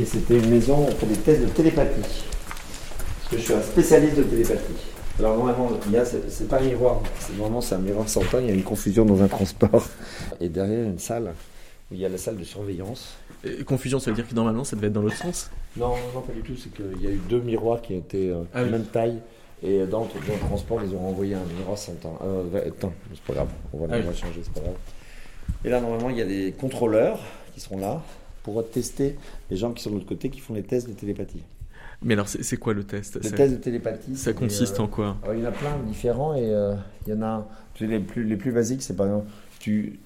Et c'était une maison, on fait des tests de télépathie. Parce que je suis un spécialiste de télépathie. Alors normalement, il y a, c'est, c'est pas un miroir, c'est vraiment c'est un miroir sans teint, il y a une confusion dans un transport. Et derrière une salle, où il y a la salle de surveillance. Et confusion, ça veut dire que normalement ça devait être dans l'autre sens? Non, non, pas du tout, c'est qu'il y a eu deux miroirs qui étaient euh, Ah oui. même taille. Et dans, dans le transport, ils ont envoyé un miroir sans teint. Euh, c'est pas grave, on va, Ah on oui. va changer, c'est pas grave. Et là, normalement, il y a des contrôleurs qui seront là pour tester les gens qui sont de l'autre côté qui font les tests de télépathie. Mais alors, c'est quoi le test? Les Ça- tests de télépathie. Ça consiste euh, en quoi? il y en a plein de différents et euh, il y en a. les plus, les plus basiques, c'est par exemple. Tu,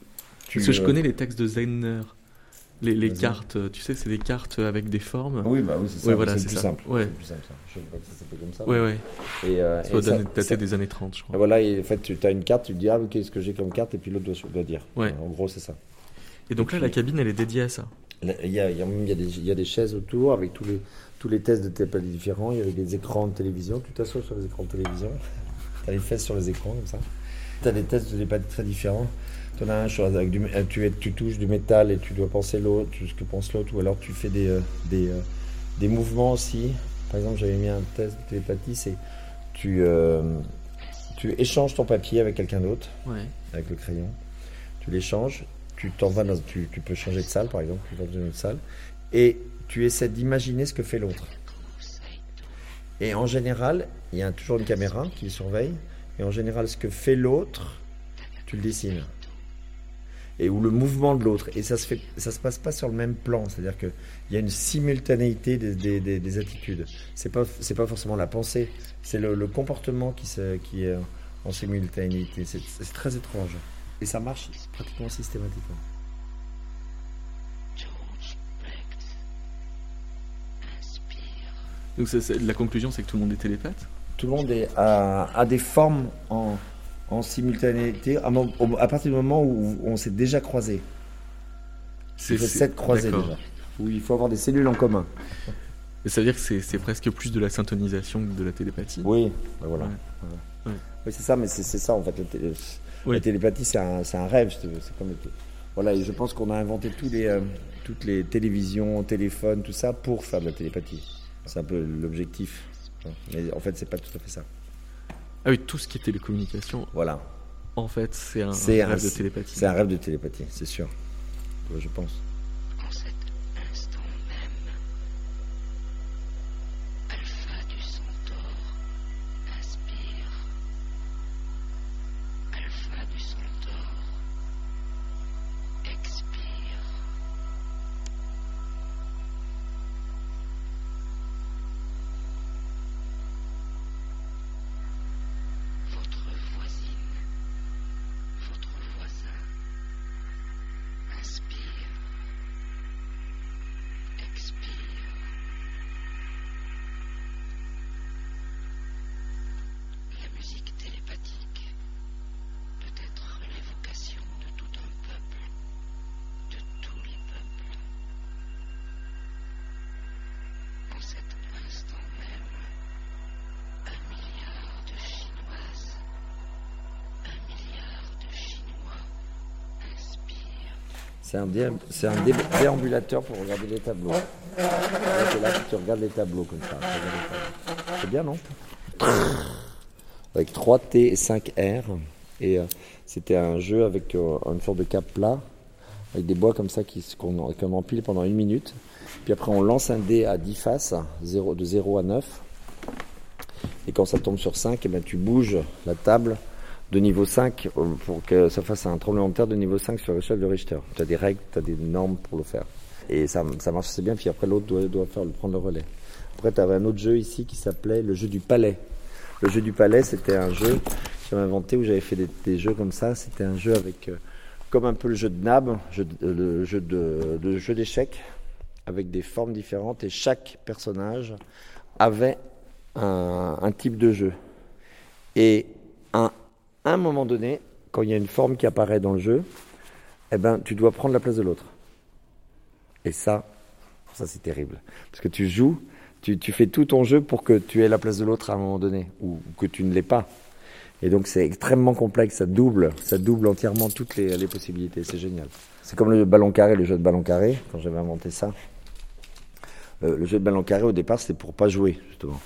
tu, Parce que je connais les textes de Zener. Les, cartes, euh, tu sais, c'est des cartes avec des formes. Oui, bah oui, c'est ça. Voilà, c'est plus simple. Ouais. Plus simple, ça. Je sais pas que ça comme ça. Ouais, ouais. Et, euh, Ça doit dater des années 30, je Et crois. voilà, et en fait, tu as une carte, tu te dis, ah, ok, qu'est-ce que j'ai comme carte, et puis l'autre doit, doit dire. Ouais. En gros, c'est ça. Et donc là, la cabine, elle est dédiée à ça. Il y a, il y a, il y a des, il y a des chaises autour avec tous les, tous les tests de télépathie différents. Il y a des écrans de télévision. Tu t'assois sur les écrans de télévision. Tu as les fesses sur les écrans, comme ça. Tu as des tests de télépathie très différents. Tu en as un sur, avec du, euh, tu, es- tu touches du métal et tu dois penser l'autre, ce que pense l'autre. Ou alors tu fais des, euh, des, euh, des mouvements aussi. Par exemple, j'avais mis un test de télépathie c'est tu, euh, tu échanges ton papier avec quelqu'un d'autre Ouais. avec le crayon. Tu l'échanges, tu t'en vas dans, tu, tu peux changer de salle par exemple, tu vas dans une autre salle, et tu essaies d'imaginer ce que fait l'autre. Et en général, il y a toujours une caméra qui le surveille, et en général, ce que fait l'autre, tu le dessines. Et ou le mouvement de l'autre. Et ça se fait, ça se passe pas sur le même plan. C'est-à-dire qu'il y a une simultanéité des, des, des- des attitudes. C'est pas, c'est pas forcément la pensée, c'est le, le comportement qui, se, qui est en simultanéité. C'est c'est très étrange. Et ça marche pratiquement systématiquement. Donc la conclusion, c'est que tout le monde est télépathe? Tout le monde est, a, a des formes en, en simultanéité à, au- à partir du moment où on s'est déjà croisé. C'est 7 croisés déjà. Où il faut avoir des cellules en commun. Et ça veut dire que c'est presque plus de la syntonisation que de la télépathie. Oui, ben voilà. Ouais. Ouais. Ouais. Oui, c'est ça, mais c'est ça en fait. le télé- Oui. La télépathie, c'est un, un rêve. si tu veux, C'est comme voilà, et je pense qu'on a inventé tous les, euh, toutes les télévisions, téléphones, tout ça pour faire de la télépathie. C'est un peu l'objectif. Mais en fait, c'est pas tout à fait ça. Ah oui, tout ce qui est télécommunication, Voilà. en fait, c'est un, rêve de télépathie. C'est un rêve de télépathie, c'est sûr. Je pense. C'est un, dé- un dé- déambulateur pour regarder les tableaux. Là, tu regardes les tableaux comme ça. C'est bien, non Avec 3T et 5R. Et euh, c'était un jeu avec euh, une sorte de cap plat, avec des bois comme ça qu'on empile pendant une minute. Puis après, on lance un dé à 10 faces, 0, de 0 à 9. Et quand ça tombe sur 5, eh ben, tu bouges la table de niveau 5 euh, pour que ça fasse un tremblement de terre de niveau 5 sur l'échelle de Richter. Tu as des règles, tu as des normes pour le faire. Et ça, ça marche assez bien, puis après l'autre doit, doit faire, prendre le relais. Après, tu avais un autre jeu ici qui s'appelait le jeu du palais. Le jeu du palais, c'était un jeu que j'avais inventé où j'avais fait des, jeux comme ça. C'était un jeu avec, euh, comme un peu le jeu de Nab, euh, le jeu de, jeu d'échecs, avec des formes différentes et chaque personnage avait un, un type de jeu. Et à un moment donné, quand il y a une forme qui apparaît dans le jeu, eh ben, tu dois prendre la place de l'autre. Et ça, ça c'est terrible. Parce que tu joues, tu, fais tout ton jeu pour que tu aies la place de l'autre à un moment donné, ou, que tu ne l'aies pas. Et donc c'est extrêmement complexe, ça double, ça double entièrement toutes les, les possibilités, c'est génial. C'est comme le ballon carré, le jeu de ballon carré, quand j'avais inventé ça. Euh, le jeu de ballon carré au départ c'était pour pas jouer, justement.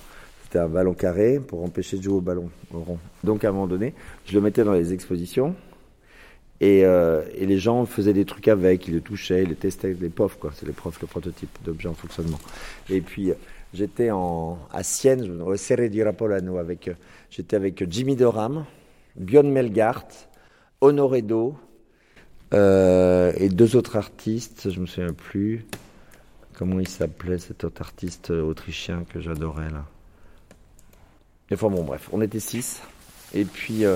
C'était un ballon carré pour empêcher de jouer au ballon au rond. Donc à un moment donné, je le mettais dans les expositions et, euh, et les gens faisaient des trucs avec, ils le touchaient, ils le testaient, les profs quoi, c'est les profs, le prototype d'objet en fonctionnement. Et puis j'étais à Sienne, au Serre di Rapolano avec, j'étais avec Jimmy Doram, Björn Melgart, Honoré Do euh, et deux autres artistes, je me souviens plus. Comment il s'appelait cet autre artiste autrichien que j'adorais là? Enfin bon, bref, on était six. Et puis, euh,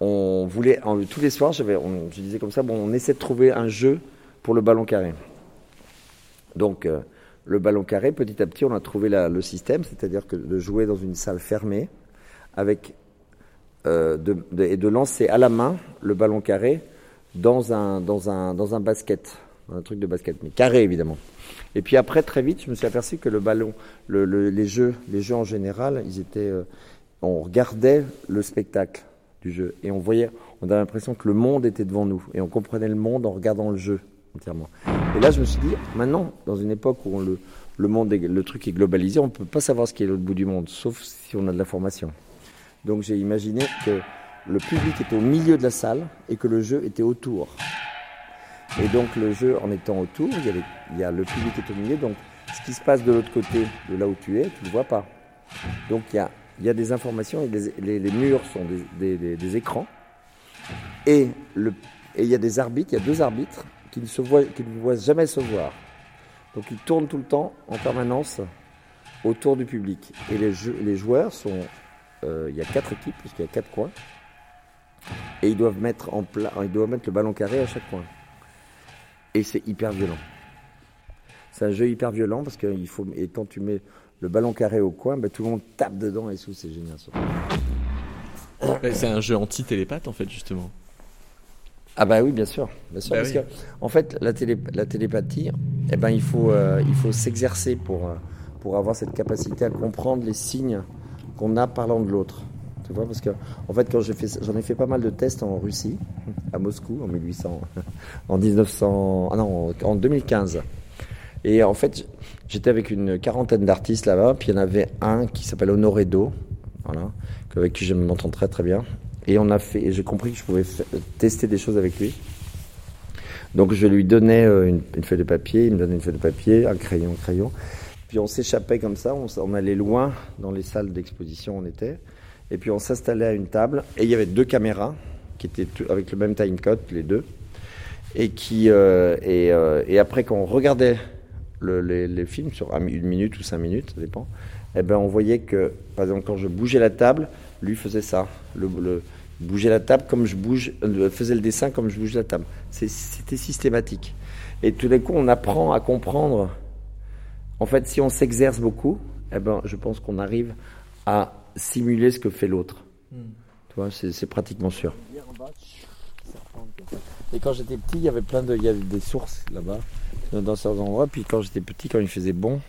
on voulait, tous les soirs, je disais comme ça, on essaie de trouver un jeu pour le ballon carré. Donc, euh, le ballon carré, petit à petit, on a trouvé la- le système, c'est-à-dire de jouer dans une salle fermée, avec, euh, et de lancer à la main le ballon carré dans un, dans un, dans un basket, un truc de basket, mais carré évidemment. Et puis après, très vite, je me suis aperçu que le ballon, le- le- les jeux, les jeux en général, ils étaient, euh, on regardait le spectacle du jeu et on voyait, on avait l'impression que le monde était devant nous et on comprenait le monde en regardant le jeu entièrement. Et là, je me suis dit, maintenant, dans une époque où le, monde, le truc est globalisé, on ne peut pas savoir ce qui est l'autre bout du monde, sauf si on a de l'information. Donc j'ai imaginé que le public était au milieu de la salle et que le jeu était autour. Et donc le jeu, en étant autour, il y, a le public est au milieu, donc ce qui se passe de l'autre côté, de là où tu es, tu ne le vois pas. Donc il y a, des informations, les, murs sont des, écrans, et, il y a des arbitres, il y a deux arbitres qui ne, se voient, jamais se voir. Donc ils tournent tout le temps, en permanence, autour du public. Et les, joueurs sont... euh, il y a quatre équipes, puisqu'il y a quatre coins, et ils doivent mettre le ballon carré à chaque coin. Et c'est hyper violent. C'est un jeu hyper violent parce que il faut et quand tu mets le ballon carré au coin, ben, tout le monde tape dedans et tout, c'est génial. C'est un jeu anti-télépathe en fait justement. Ah bah oui, bien sûr, bien sûr, Bah parce oui. que en fait, la, télé, la télépathie, eh ben il faut, euh, il faut s'exercer pour euh, pour avoir cette capacité à comprendre les signes qu'on a parlant de l'autre. Parce que en fait, quand j'en ai fait pas mal de tests en Russie, à Moscou, en 1800, en 1900, ah non, en 2015. Et en fait, j'étais avec une quarantaine d'artistes là-bas, puis il y en avait un qui s'appelle Honoré Do, voilà, avec qui je m'entends très très bien. Et on a fait, j'ai compris que je pouvais tester des choses avec lui. Donc je lui donnais euh, une, feuille de papier, il me donnait une feuille de papier, un crayon, un crayon. Puis on s'échappait comme ça, on, on allait loin dans les salles d'exposition on était. Et puis on s'installait à une table, et il y avait deux caméras qui étaient avec le même timecode, les deux. Et, qui, euh, euh, et après, quand on regardait le- les, films sur une minute ou cinq minutes, ça dépend, eh ben, on voyait que, par exemple, quand je bougeais la table, lui faisait ça. Le, bougeait la table comme je bouge, euh, faisait le dessin comme je bouge la table. C'était systématique. Et tout d'un coup, on apprend à comprendre. En fait, si on s'exerce beaucoup, eh ben, je pense qu'on arrive à simuler ce que fait l'autre. Tu vois, c'est pratiquement sûr. Et quand j'étais petit, il y avait plein de, il y avait des sources là-bas, dans certains endroits. Puis quand j'étais petit, quand il faisait bon,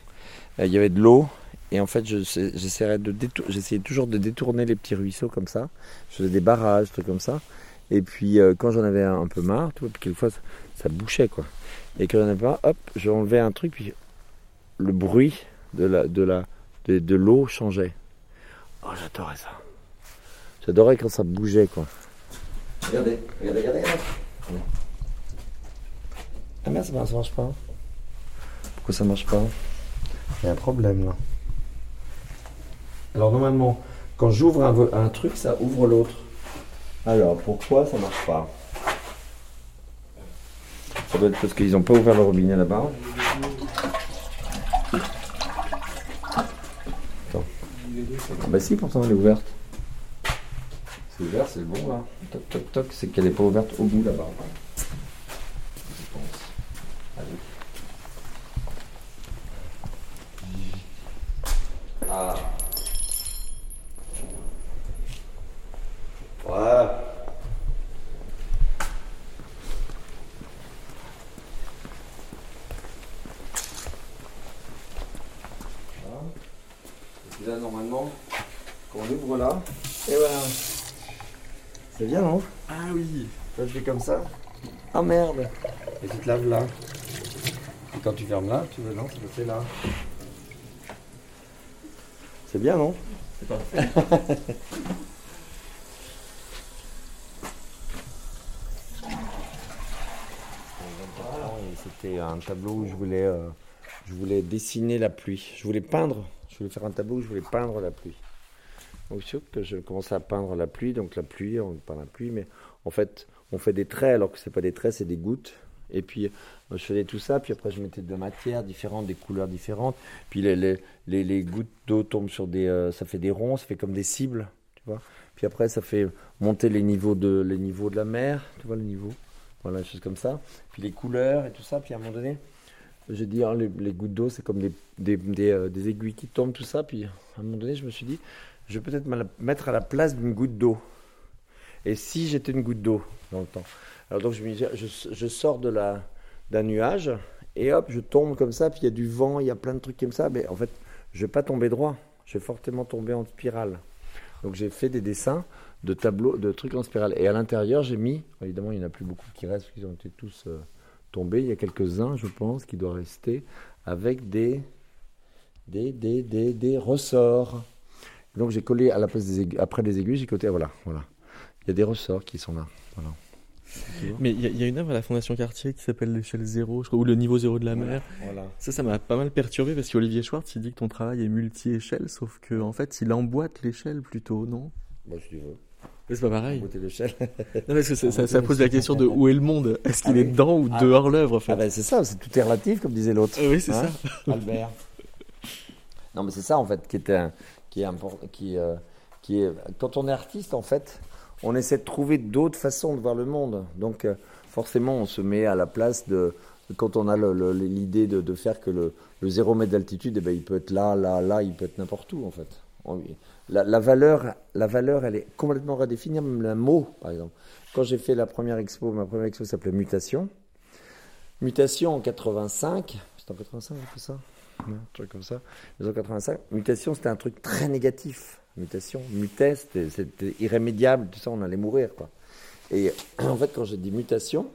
euh, il y avait de l'eau. Et en fait, je- j'essaierais de j'essayais toujours de détourner les petits ruisseaux comme ça. Je faisais des barrages, des trucs comme ça. Et puis euh, quand j'en avais un, un peu marre, tu vois, puis quelquefois ça, ça bouchait quoi. Et quand j'en avais pas, hop, j'enlevais un truc, puis le bruit de la, de la, de, de l'eau changeait. Oh, j'adorais ça. J'adorais quand ça bougeait quoi. Regardez, regardez, regardez. regardez. Ah merde, ça marche, pas. Pourquoi ça marche pas Il y a un problème là. Alors normalement, quand j'ouvre un truc, ça ouvre l'autre. Alors pourquoi ça marche pas Ça doit être parce qu'ils n'ont pas ouvert le robinet là-bas. Attends. Ah bah si, pourtant elle est ouverte. C'est ouvert, c'est bon là. Toc toc toc, c'est qu'elle n'est pas ouverte au bout là-bas. Je pense. Allez. Ah. Voilà. Là, normalement, quand on ouvre là, et voilà. C'est bien, non? Ah oui. Là, je fais comme ça? Ah merde Et tu te laves là. Et quand tu fermes là, tu veux non, là. C'est bien, non? C'est parfait. C'était un tableau où je voulais, euh, je voulais dessiner la pluie. Je voulais peindre. Je voulais faire un tableau où je voulais peindre la pluie. Donc sûr que je commençais à peindre la pluie. Donc la pluie, on peint la pluie, mais en fait, on fait des traits alors que c'est pas des traits, c'est des gouttes. Et puis euh, je faisais tout ça, puis après je mettais de matières différentes, des couleurs différentes. Puis les, les, les, les gouttes d'eau tombent sur des, euh, ça fait des ronds, ça fait comme des cibles, tu vois. Puis après ça fait monter les niveaux de, les niveaux de la mer, tu vois le niveau. Voilà, des choses comme ça. Puis les couleurs et tout ça. Puis à un moment donné, j'ai dit, hein, les, gouttes d'eau, c'est comme euh, des aiguilles qui tombent, tout ça. Puis à un moment donné, je me suis dit, je vais peut-être me mettre à la place d'une goutte d'eau. Et si j'étais une goutte d'eau dans le temps Alors donc je me dis, je, je sors de d'un nuage et hop, je tombe comme ça. Puis il y a du vent, il y a plein de trucs comme ça. Mais en fait, je vais pas tomber droit. Je vais fortement tomber en spirale. Donc j'ai fait des dessins de tableaux, de trucs en spirale. Et à l'intérieur, j'ai mis, évidemment, il n'y en a plus beaucoup qui restent, parce qu'ils ont été tous euh, tombés. Il y a quelques-uns, je pense, qui doivent rester avec des, des, des, des, des ressorts. Donc j'ai collé à la place des après les aiguilles, j'ai collé, voilà, voilà. Il y a des ressorts qui sont là. Voilà. Mais il y, a- il y a une œuvre à la Fondation Cartier qui s'appelle l'échelle zéro, je crois, ou le niveau zéro de la mer. Voilà. Ça, ça m'a pas mal perturbé parce qu'Olivier Schwartz, il dit que ton travail est multi-échelle, sauf qu'en en fait, il emboîte l'échelle plutôt, non? Moi, si tu veux. Mais c'est pas pareil. L'échelle. Non, parce que ça, ça- ça pose la question de où est le monde? Est-ce qu'il Ah est oui. dedans ou Ah. dehors l'œuvre en fait? Ah ben c'est ça, c'est tout est relatif, comme disait l'autre. Oui, c'est Hein? ça. Albert. Non, mais c'est ça en fait qui est un- qui est important, qui, euh, qui est quand on est artiste en fait, on essaie de trouver d'autres façons de voir le monde. Donc euh, forcément, on se met à la place de quand on a l'idée de, de faire que le, le zéro mètre d'altitude, eh ben, il peut être là, là, là, il peut être n'importe où en fait. On- La, la valeur, la valeur, elle est complètement redéfinie, même le mot, par exemple. Quand j'ai fait la première expo, ma première expo s'appelait Mutation. Mutation en 85, c'était en 85, j'ai fait ça? Ouais, Un truc comme ça. 1985. Mutation, c'était un truc très négatif. Mutation, mutait, c'était irrémédiable, tout ça, on allait mourir, quoi. Et en fait, quand j'ai dit mutation,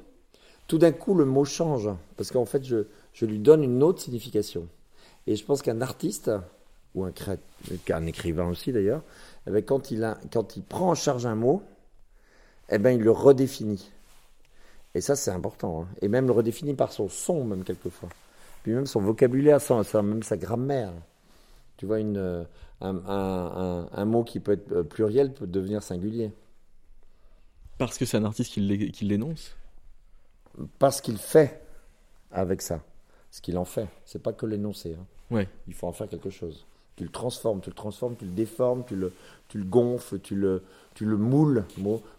tout d'un coup, le mot change. Parce qu'en fait, je, je lui donne une autre signification. Et je pense qu'un artiste, ou un, un écrivain aussi d'ailleurs, eh ben, quand, il a, quand il prend en charge un mot, eh ben, il le redéfinit. Et ça, c'est important. hein. Et même le redéfinit par son son, même quelquefois. Puis même son vocabulaire, son- son- même sa grammaire. Tu vois, une, euh, un, un- un- mot qui peut être euh, pluriel peut devenir singulier. Parce que c'est un artiste qui l'énonce. Parce qu'il fait avec ça. Ce qu'il en fait. C'est pas que l'énoncer. hein. Ouais. Il faut en faire quelque chose. Tu le transformes, tu le transformes, tu le déformes, tu le, tu le gonfles, tu le, tu le moules.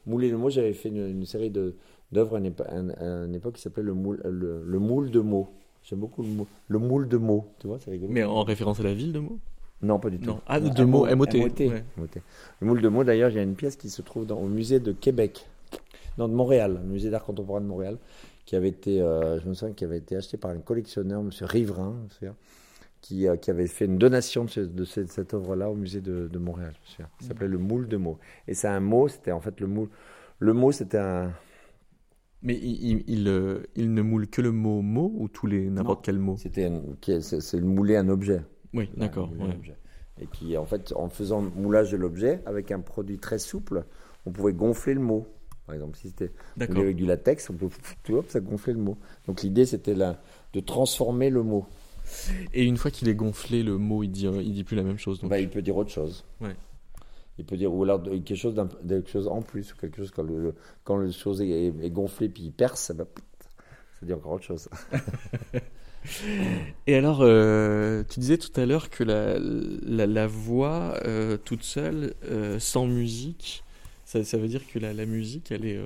Mouler le mot, j'avais fait une, une série de, d'œuvres à une, à époque qui s'appelait le moule, le, le moule de mots. J'aime beaucoup le, mot, le moule de mots. Tu vois, c'est rigolo. Mais en référence à la ville de Meaux? Non, pas du tout. Non. Ah, de mots, MOT. Ouais. MOT. Le moule de mots, d'ailleurs, il y a une pièce qui se trouve dans, au musée de Québec. Non, de Montréal, le musée d'art contemporain de Montréal, qui avait été, euh, je me souviens, qui avait été acheté par un collectionneur, M. Riverain, qui, euh, qui avait fait une donation de, ce- de cette, cette œuvre-là au musée de, de Montréal. Ça s'appelait le moule de mots. Et c'est un mot, c'était en fait le moule. Le mot, c'était un. Mais il, il, il, euh, il ne moule que le mot mot ou tous les n'importe quel mot? C'était c'est le mouler un objet. Oui, d'accord. Ouais. Et qui, en fait, en faisant le moulage de l'objet, avec un produit très souple, on pouvait gonfler le mot. Par exemple, si c'était avec du latex, on peut, tu vois, ça gonflait le mot. Donc l'idée, c'était de transformer le mot. Et une fois qu'il est gonflé, le mot, il dit, il dit plus la même chose. Donc. Bah, il peut dire autre chose. Ouais. Il peut dire, ou alors quelque chose, quelque chose en plus, ou quelque chose quand le, quand le chose est, est gonflé puis il perce, bah, ça dit encore autre chose. Et alors, euh, tu disais tout à l'heure que la, la, la voix euh, toute seule, euh, sans musique, ça, ça veut dire que la, la musique, elle est,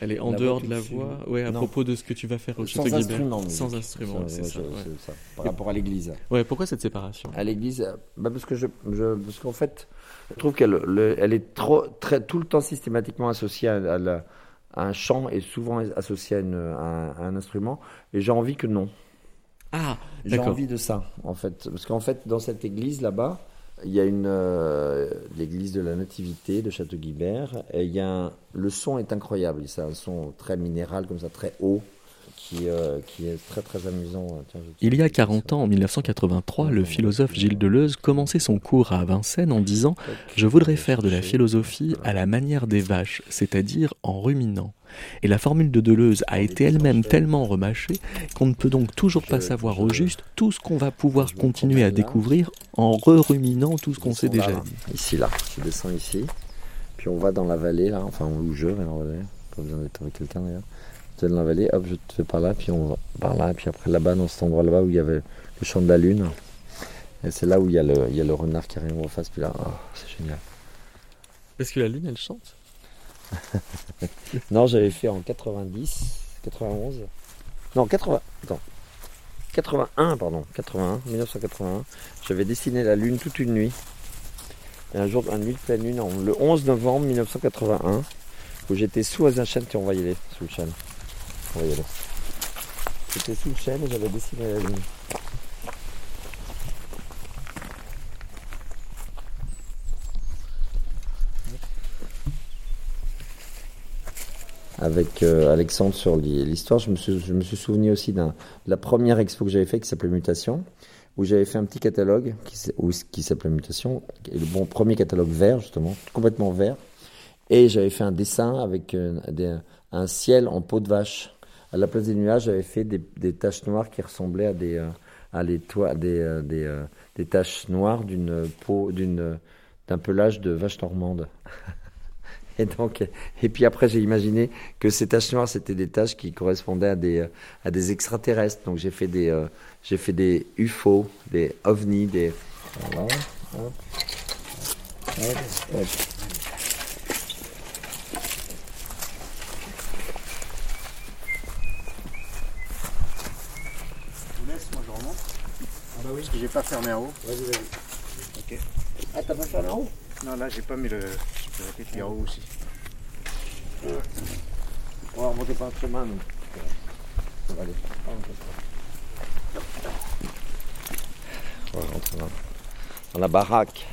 elle est en La dehors de la voix. Ouais, à Non. propos de ce que tu vas faire au Sans Château instrument. Sans instrument, c'est ça. ouais. Par rapport à l'église. Ouais, pourquoi cette séparation? À l'église, euh, bah parce que je, je parce qu'en fait, je trouve qu'elle le- elle est trop, très, tout le temps systématiquement associée à, à la- à un chant et souvent associée à, une- à un, instrument. Et j'ai envie que non. Ah, J'ai envie de ça, en fait. Parce qu'en fait, dans cette église là-bas, il y a une euh, l'église de la Nativité de Château-Guibert. Et il y a un- le son est incroyable. C'est un son très minéral, comme ça, très haut, qui, euh, qui est très très amusant. Tiens, je- Il y a 40 ans, en 1983, le philosophe Gilles Deleuze commençait son cours à Vincennes en disant « Je voudrais faire de la philosophie à la manière des vaches, c'est-à-dire en ruminant ». Et la formule de Deleuze a été elle-même tellement remâchée qu'on ne peut donc toujours pas savoir au juste tout ce qu'on va pouvoir continuer à découvrir en re-ruminant tout ce qu'on s'est descends déjà dit. Ici, là. Je descends ici. Puis on va dans la vallée, là. Enfin, où je vais dans la vallée. Pas besoin d'être avec quelqu'un, d'ailleurs. Tu vas dans la vallée, hop, je te fais par là, puis on va par là. Puis après, là-bas, dans cet endroit là-bas où il y avait le champ de la lune. Et c'est là où il y a le, il y a le renard qui arrive en face. Puis là, oh, c'est génial. Est-ce que la lune, elle chante Non, j'avais fait en 90, 91. Non, 80. Attends. 81, pardon. 81, 1981. J'avais dessiné la lune toute une nuit. Et un jour, une nuit de pleine lune, le 11 novembre 1981, où j'étais sous un chêne. Tiens, on va sous le chêne. J'étais sous le chêne et j'avais dessiné la lune. Avec euh, Alexandre sur l'hi- l'histoire. Je me suis, je me suis souvenu aussi de la première expo que j'avais fait qui s'appelait Mutation, où j'avais fait un petit catalogue qui, qui s'appelait Mutation, le bon premier catalogue vert justement, complètement vert, et j'avais fait un dessin avec euh, un ciel en peau de vache. À la place des nuages, j'avais fait des, taches noires qui ressemblaient à des euh, à les toits, des euh, des, des taches noires d'une peau d'une d'un pelage de vache normande. Et donc, et puis après, j'ai imaginé que ces taches noires, c'était des taches qui correspondaient à des, euh, à des extraterrestres. Donc, j'ai fait des, euh, j'ai fait des UFO, des ovnis, des. Voilà, hop, hop, hop. Je vous laisse, moi je remonte. Ah bah oui. Parce que j'ai pas fermé en haut. Vas-y, vas-y. Ok. Ah, t'as pas fait en haut? Non, là, j'ai pas mis le. Je peux arrêter de en haut aussi. On va remonter par un chemin, donc. Ça va aller. Ah, on va rentrer dans, dans la baraque.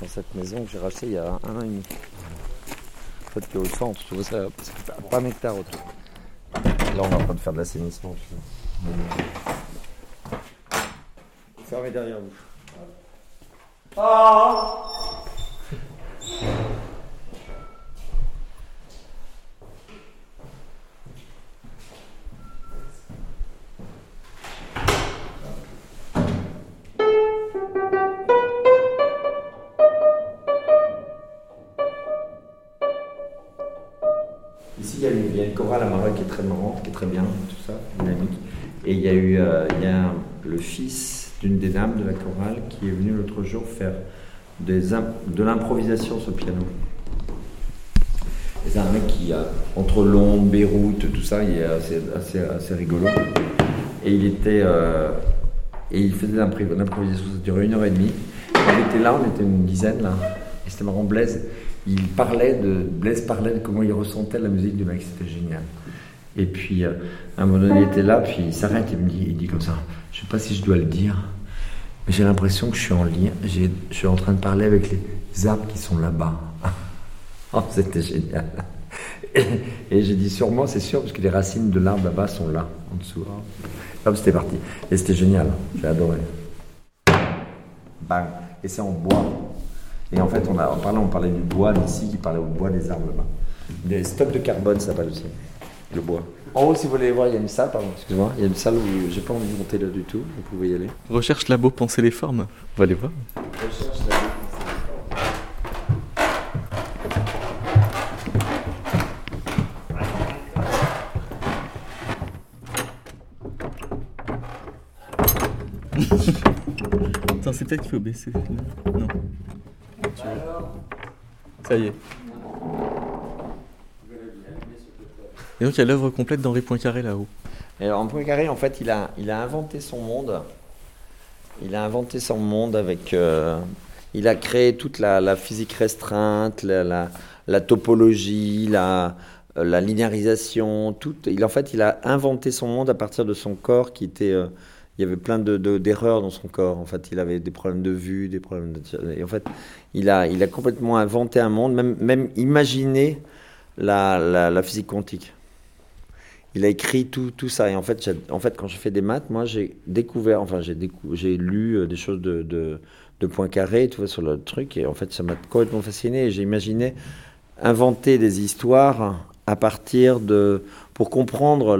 Dans cette maison que j'ai rachetée il y a un an et demi. En fait, qui est au centre, tu vois ça, pas, un hectare autour. Là, on est en train de faire de l'assainissement. Fermez derrière vous. Ici, il y, a a une chorale à Maroc qui est très marrante, qui est très bien, tout ça, dynamique. Et il y a eu euh, il y a le fils d'une des dames de la chorale qui est venu l'autre jour faire de l'improvisation sur le piano. C'est un mec qui, a, entre Londres, Beyrouth, tout ça, il est assez, assez, assez rigolo. Et il était. euh, et il faisait l'improvisation, ça durait une heure et demie. On était là, on était une dizaine là. Et c'était marrant, Blaise. Il parlait de. Blaise parlait de comment il ressentait la musique du mec, c'était génial. Et puis, euh, à un moment donné, il était là, puis il s'arrête et me dit, il dit comme ça Je sais pas si je dois le dire, mais j'ai l'impression que je suis en lien, je suis en train de parler avec les arbres qui sont là-bas. oh, c'était génial. Et, et j'ai dit sûrement, c'est sûr, parce que les racines de l'arbre là-bas sont là, en dessous. Hop, c'était parti. Et c'était génial, j'ai adoré. Bang. Et c'est en bois. Et en fait, on a, en parlant, on parlait du bois d'ici, qui parlait au bois des arbres là-bas. Des stocks de carbone, ça s'appelle aussi. Le bois. En haut, si vous voulez voir, il y a une salle, pardon, excusez-moi, il y a une salle où j'ai pas envie de monter là du tout, vous pouvez y aller. Recherche labo penser les formes. On va aller voir. Recherche la Attends, c'est peut-être qu'il faut baisser. Non. Et donc il y a l'œuvre complète d'Henri Poincaré là-haut. Et alors, Poincaré, en fait, il a, il a inventé son monde. Il a inventé son monde avec. euh, il a créé toute la, physique restreinte, la, topologie, la, la linéarisation. Tout, il, en fait, il a inventé son monde à partir de son corps qui était. euh, il y avait plein de, de- d'erreurs dans son corps. En fait, il avait des problèmes de vue, des problèmes de. Et en fait, il a, il a complètement inventé un monde, même, même imaginé la, la, physique quantique. Il a écrit tout, tout ça. Et en fait, en fait, quand je fais des maths, moi, j'ai découvert, enfin, j'ai décou- lu euh, des choses de, de, de Poincaré, tu vois, sur le truc. Et en fait, ça m'a complètement fasciné. J'ai imaginé inventer des histoires à partir de. Pour comprendre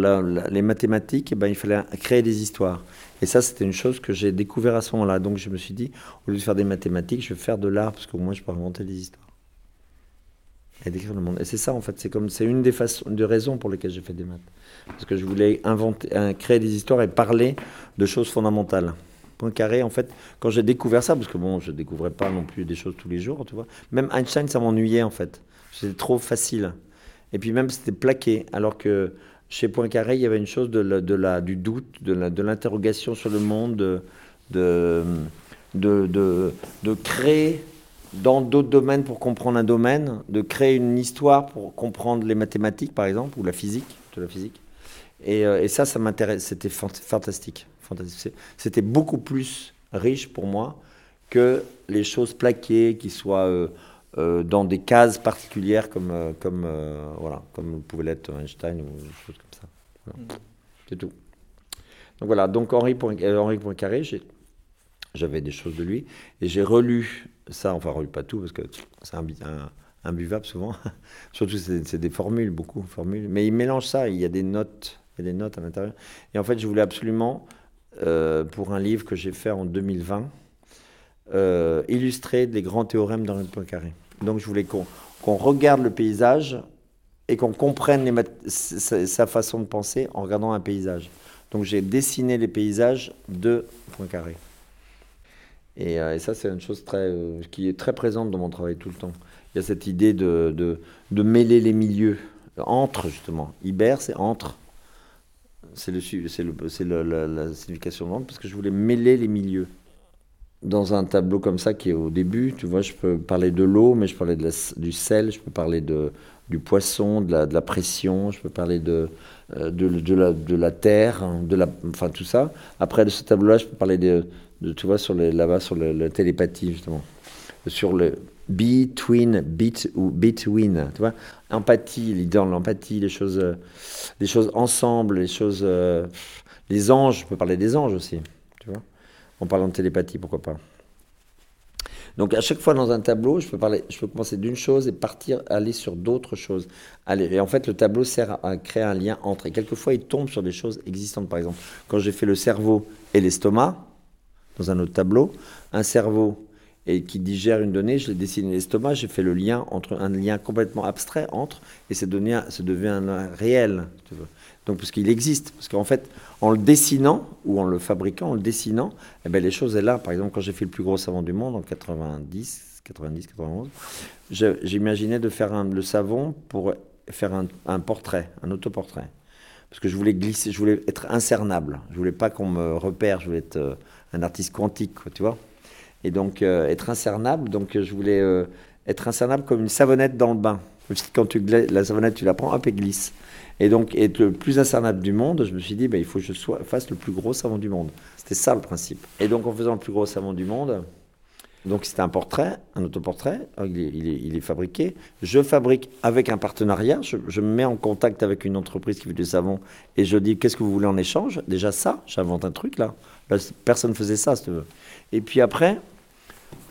les mathématiques, eh ben, il fallait créer des histoires. Et ça, c'était une chose que j'ai découvert à ce moment-là. Donc, je me suis dit, au lieu de faire des mathématiques, je vais faire de l'art, parce qu'au moins, je peux inventer des histoires. Et décrire le monde. Et c'est ça, en fait. C'est comme, c'est une des façons, des raisons pour lesquelles j'ai fait des maths. Parce que je voulais inventer, euh, créer des histoires et parler de choses fondamentales. Poincaré, en fait, quand j'ai découvert ça, parce que bon, je découvrais pas non plus des choses tous les jours, tu vois. Même Einstein, ça m'ennuyait, en fait. C'était trop facile. Et puis même, c'était plaqué. Alors que chez Poincaré, il y avait une chose du doute, de l'interrogation sur le monde, de, de, créer dans d'autres domaines pour comprendre un domaine, de créer une histoire pour comprendre les mathématiques, par exemple, ou la physique, de la physique. Et, euh, ça, ça. C'était fant- fantastique. C'était beaucoup plus riche pour moi que les choses plaquées qui soient euh, euh, dans des cases particulières comme, euh, comme, euh, voilà, comme pouvait l'être Einstein ou des choses comme ça. Voilà. C'est tout. Donc voilà, donc Henri, euh, Henri Poincaré, j'avais des choses de lui et j'ai relu ça, enfin relu pas tout parce que c'est un, un, imbuvable souvent, surtout c'est c'est des formules, beaucoup de formules, mais il mélange ça, il y a des notes, il y a des notes à l'intérieur. Et en fait, je voulais absolument, euh, pour un livre que j'ai fait en 2020, euh, illustrer les grands théorèmes d'Henri Poincaré. Donc je voulais qu'on regarde le paysage et qu'on comprenne sa, façon de penser en regardant un paysage. Donc j'ai dessiné les paysages de Poincaré. Et, euh, et ça, c'est une chose euh, qui est très présente dans mon travail tout le temps. Il y a cette idée de, mêler les milieux, entre justement. Iber, c'est entre. C'est le, la signification de l'entre, parce que je voulais mêler les milieux. Dans un tableau comme ça qui est au début, tu vois, je peux parler de l'eau, mais je parler de du sel, je peux parler du poisson, de la, pression, je peux parler de, euh, la, terre, hein, de enfin tout ça. Après de ce tableau-là, je peux parler de, tu vois, sur là-bas sur la télépathie justement, sur le between, ou between, tu vois, empathie, leader de l'empathie, les choses, euh, les choses ensemble, les choses, euh, les anges, je peux parler des anges aussi, en parlant de télépathie, pourquoi pas. Donc à chaque fois dans un tableau, je peux parler, je peux commencer d'une chose et partir, aller sur d'autres choses. Aller. Et en fait, le tableau sert à, créer un lien entre. Et quelquefois, il tombe sur des choses existantes. Par exemple, quand j'ai fait le cerveau et l'estomac dans un autre tableau, un cerveau et qui digère une donnée, je l'ai dessiné l'estomac, j'ai fait le lien entre un lien complètement abstrait entre et c'est ça devient un, réel. Donc parce qu'il existe, parce qu'en fait, en le dessinant ou en le fabriquant, en le dessinant, eh ben, les choses est là. Par exemple, quand j'ai fait le plus gros savon du monde en 90, 90, 91, je- j'imaginais de faire le savon pour faire un, portrait, un autoportrait. Parce que je voulais glisser, je voulais être incernable. Je voulais pas qu'on me repère, je voulais être euh, un artiste quantique, tu vois. Et donc euh, être incernable, donc euh, je voulais être incernable comme une savonnette dans le bain. Quand tu la savonnette, tu la prends, hop, et glisse. Et donc être le plus incernable du monde, je me suis dit, bah, il faut que je fasse le plus gros savon du monde. C'était ça le principe. Et donc en faisant le plus gros savon du monde, donc c'était un portrait, un autoportrait, il est, il est- fabriqué. Je fabrique avec un partenariat, je, me mets en contact avec une entreprise qui fait du savon et je dis qu'est-ce que vous voulez en échange? Déjà ça, j'invente un truc là. Personne faisait ça, si tu veux. Et puis après,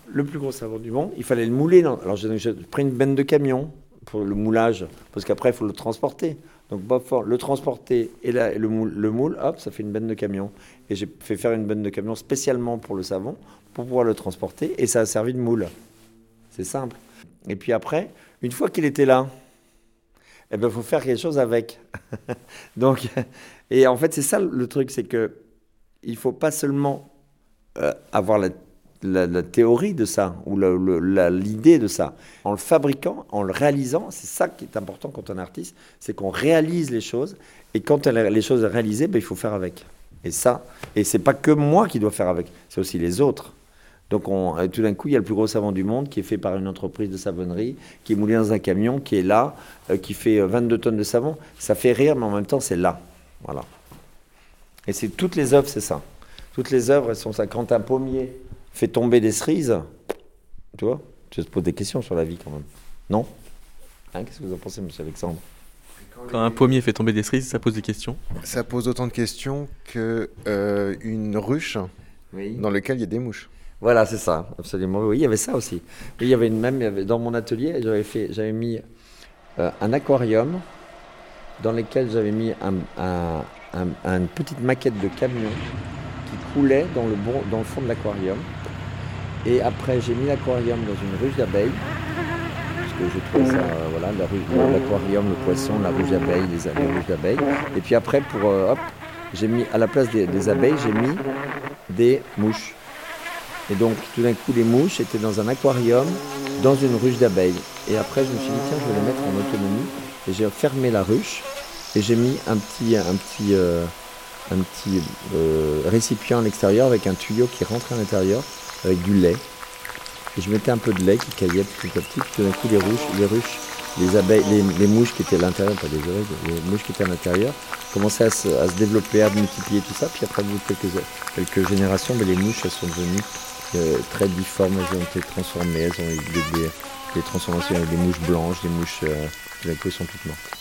le plus gros savon du monde, il fallait le mouler. Alors j'ai pris une benne de camion pour le moulage, parce qu'après il faut le transporter. Donc Bob Ford, le transporter et, la- le, moule, le moule, hop, ça fait une benne de camion. Et j'ai fait faire une benne de camion spécialement pour le savon, pour pouvoir le transporter, et ça a servi de moule. C'est simple. Et puis après, une fois qu'il était là, eh ben, faut faire quelque chose avec. Donc, et en fait, c'est ça le truc, c'est que il faut pas seulement euh, avoir la, la- théorie de ça ou l'idée de ça. En le fabriquant, en le réalisant, c'est ça qui est important quand on est artiste, c'est qu'on réalise les choses et quand les choses sont réalisées, ben, il faut faire avec. Et ça, et c'est pas que moi qui dois faire avec, c'est aussi les autres. Donc on, euh, tout d'un coup, il y a le plus gros savon du monde qui est fait par une entreprise de savonnerie, qui est moulé dans un camion, qui est là, euh, qui fait euh, 22 tonnes de savon. Ça fait rire, mais en même temps, c'est là. Voilà. Et c'est toutes les œuvres, c'est ça. Toutes les œuvres, elles sont ça. Quand un pommier fait tomber des cerises, tu vois, tu te poses des questions sur la vie quand même. Non? Hein, Qu'est-ce que vous en pensez, monsieur Alexandre? Quand un pommier fait tomber des cerises, ça pose des questions? Ça pose autant de questions que euh, une ruche Oui. dans laquelle il y a des mouches. Voilà, c'est ça, absolument. Oui, il y avait ça aussi. Oui, il y avait une même, il y avait- dans mon atelier, j'avais fait, j'avais mis euh, un aquarium dans lequel j'avais mis un, un- un- une petite maquette de camion coulait dans le, bon, dans le fond de l'aquarium. Et après, j'ai mis l'aquarium dans une ruche d'abeilles. Parce que je trouvais ça, euh, voilà, la ruche- l'aquarium, le poisson, la ruche d'abeilles, les, les ruches d'abeilles. Et puis après, pour, euh, hop, j'ai mis, à la place des, des abeilles, j'ai mis des mouches. Et donc, tout d'un coup, les mouches étaient dans un aquarium, dans une ruche d'abeilles. Et après, je me suis dit, tiens, je vais les mettre en autonomie. Et j'ai fermé la ruche et j'ai mis un petit, un petit, euh, un petit euh, récipient à l'extérieur avec un tuyau qui rentrait à l'intérieur avec du lait. Et je mettais un peu de lait qui caillait petit à petit. Puis tout d'un coup, les ruches, les ruches, les abeilles, les, mouches qui étaient à l'intérieur, pas oreilles, les mouches qui étaient à l'intérieur, commençaient à se, à se développer, à multiplier tout ça. Puis après, de quelques, quelques générations, les mouches, elles sont devenues euh, très difformes, elles ont été transformées, elles ont eu des, transformations avec des mouches blanches, des mouches euh, d'un coup sont toutes mortes.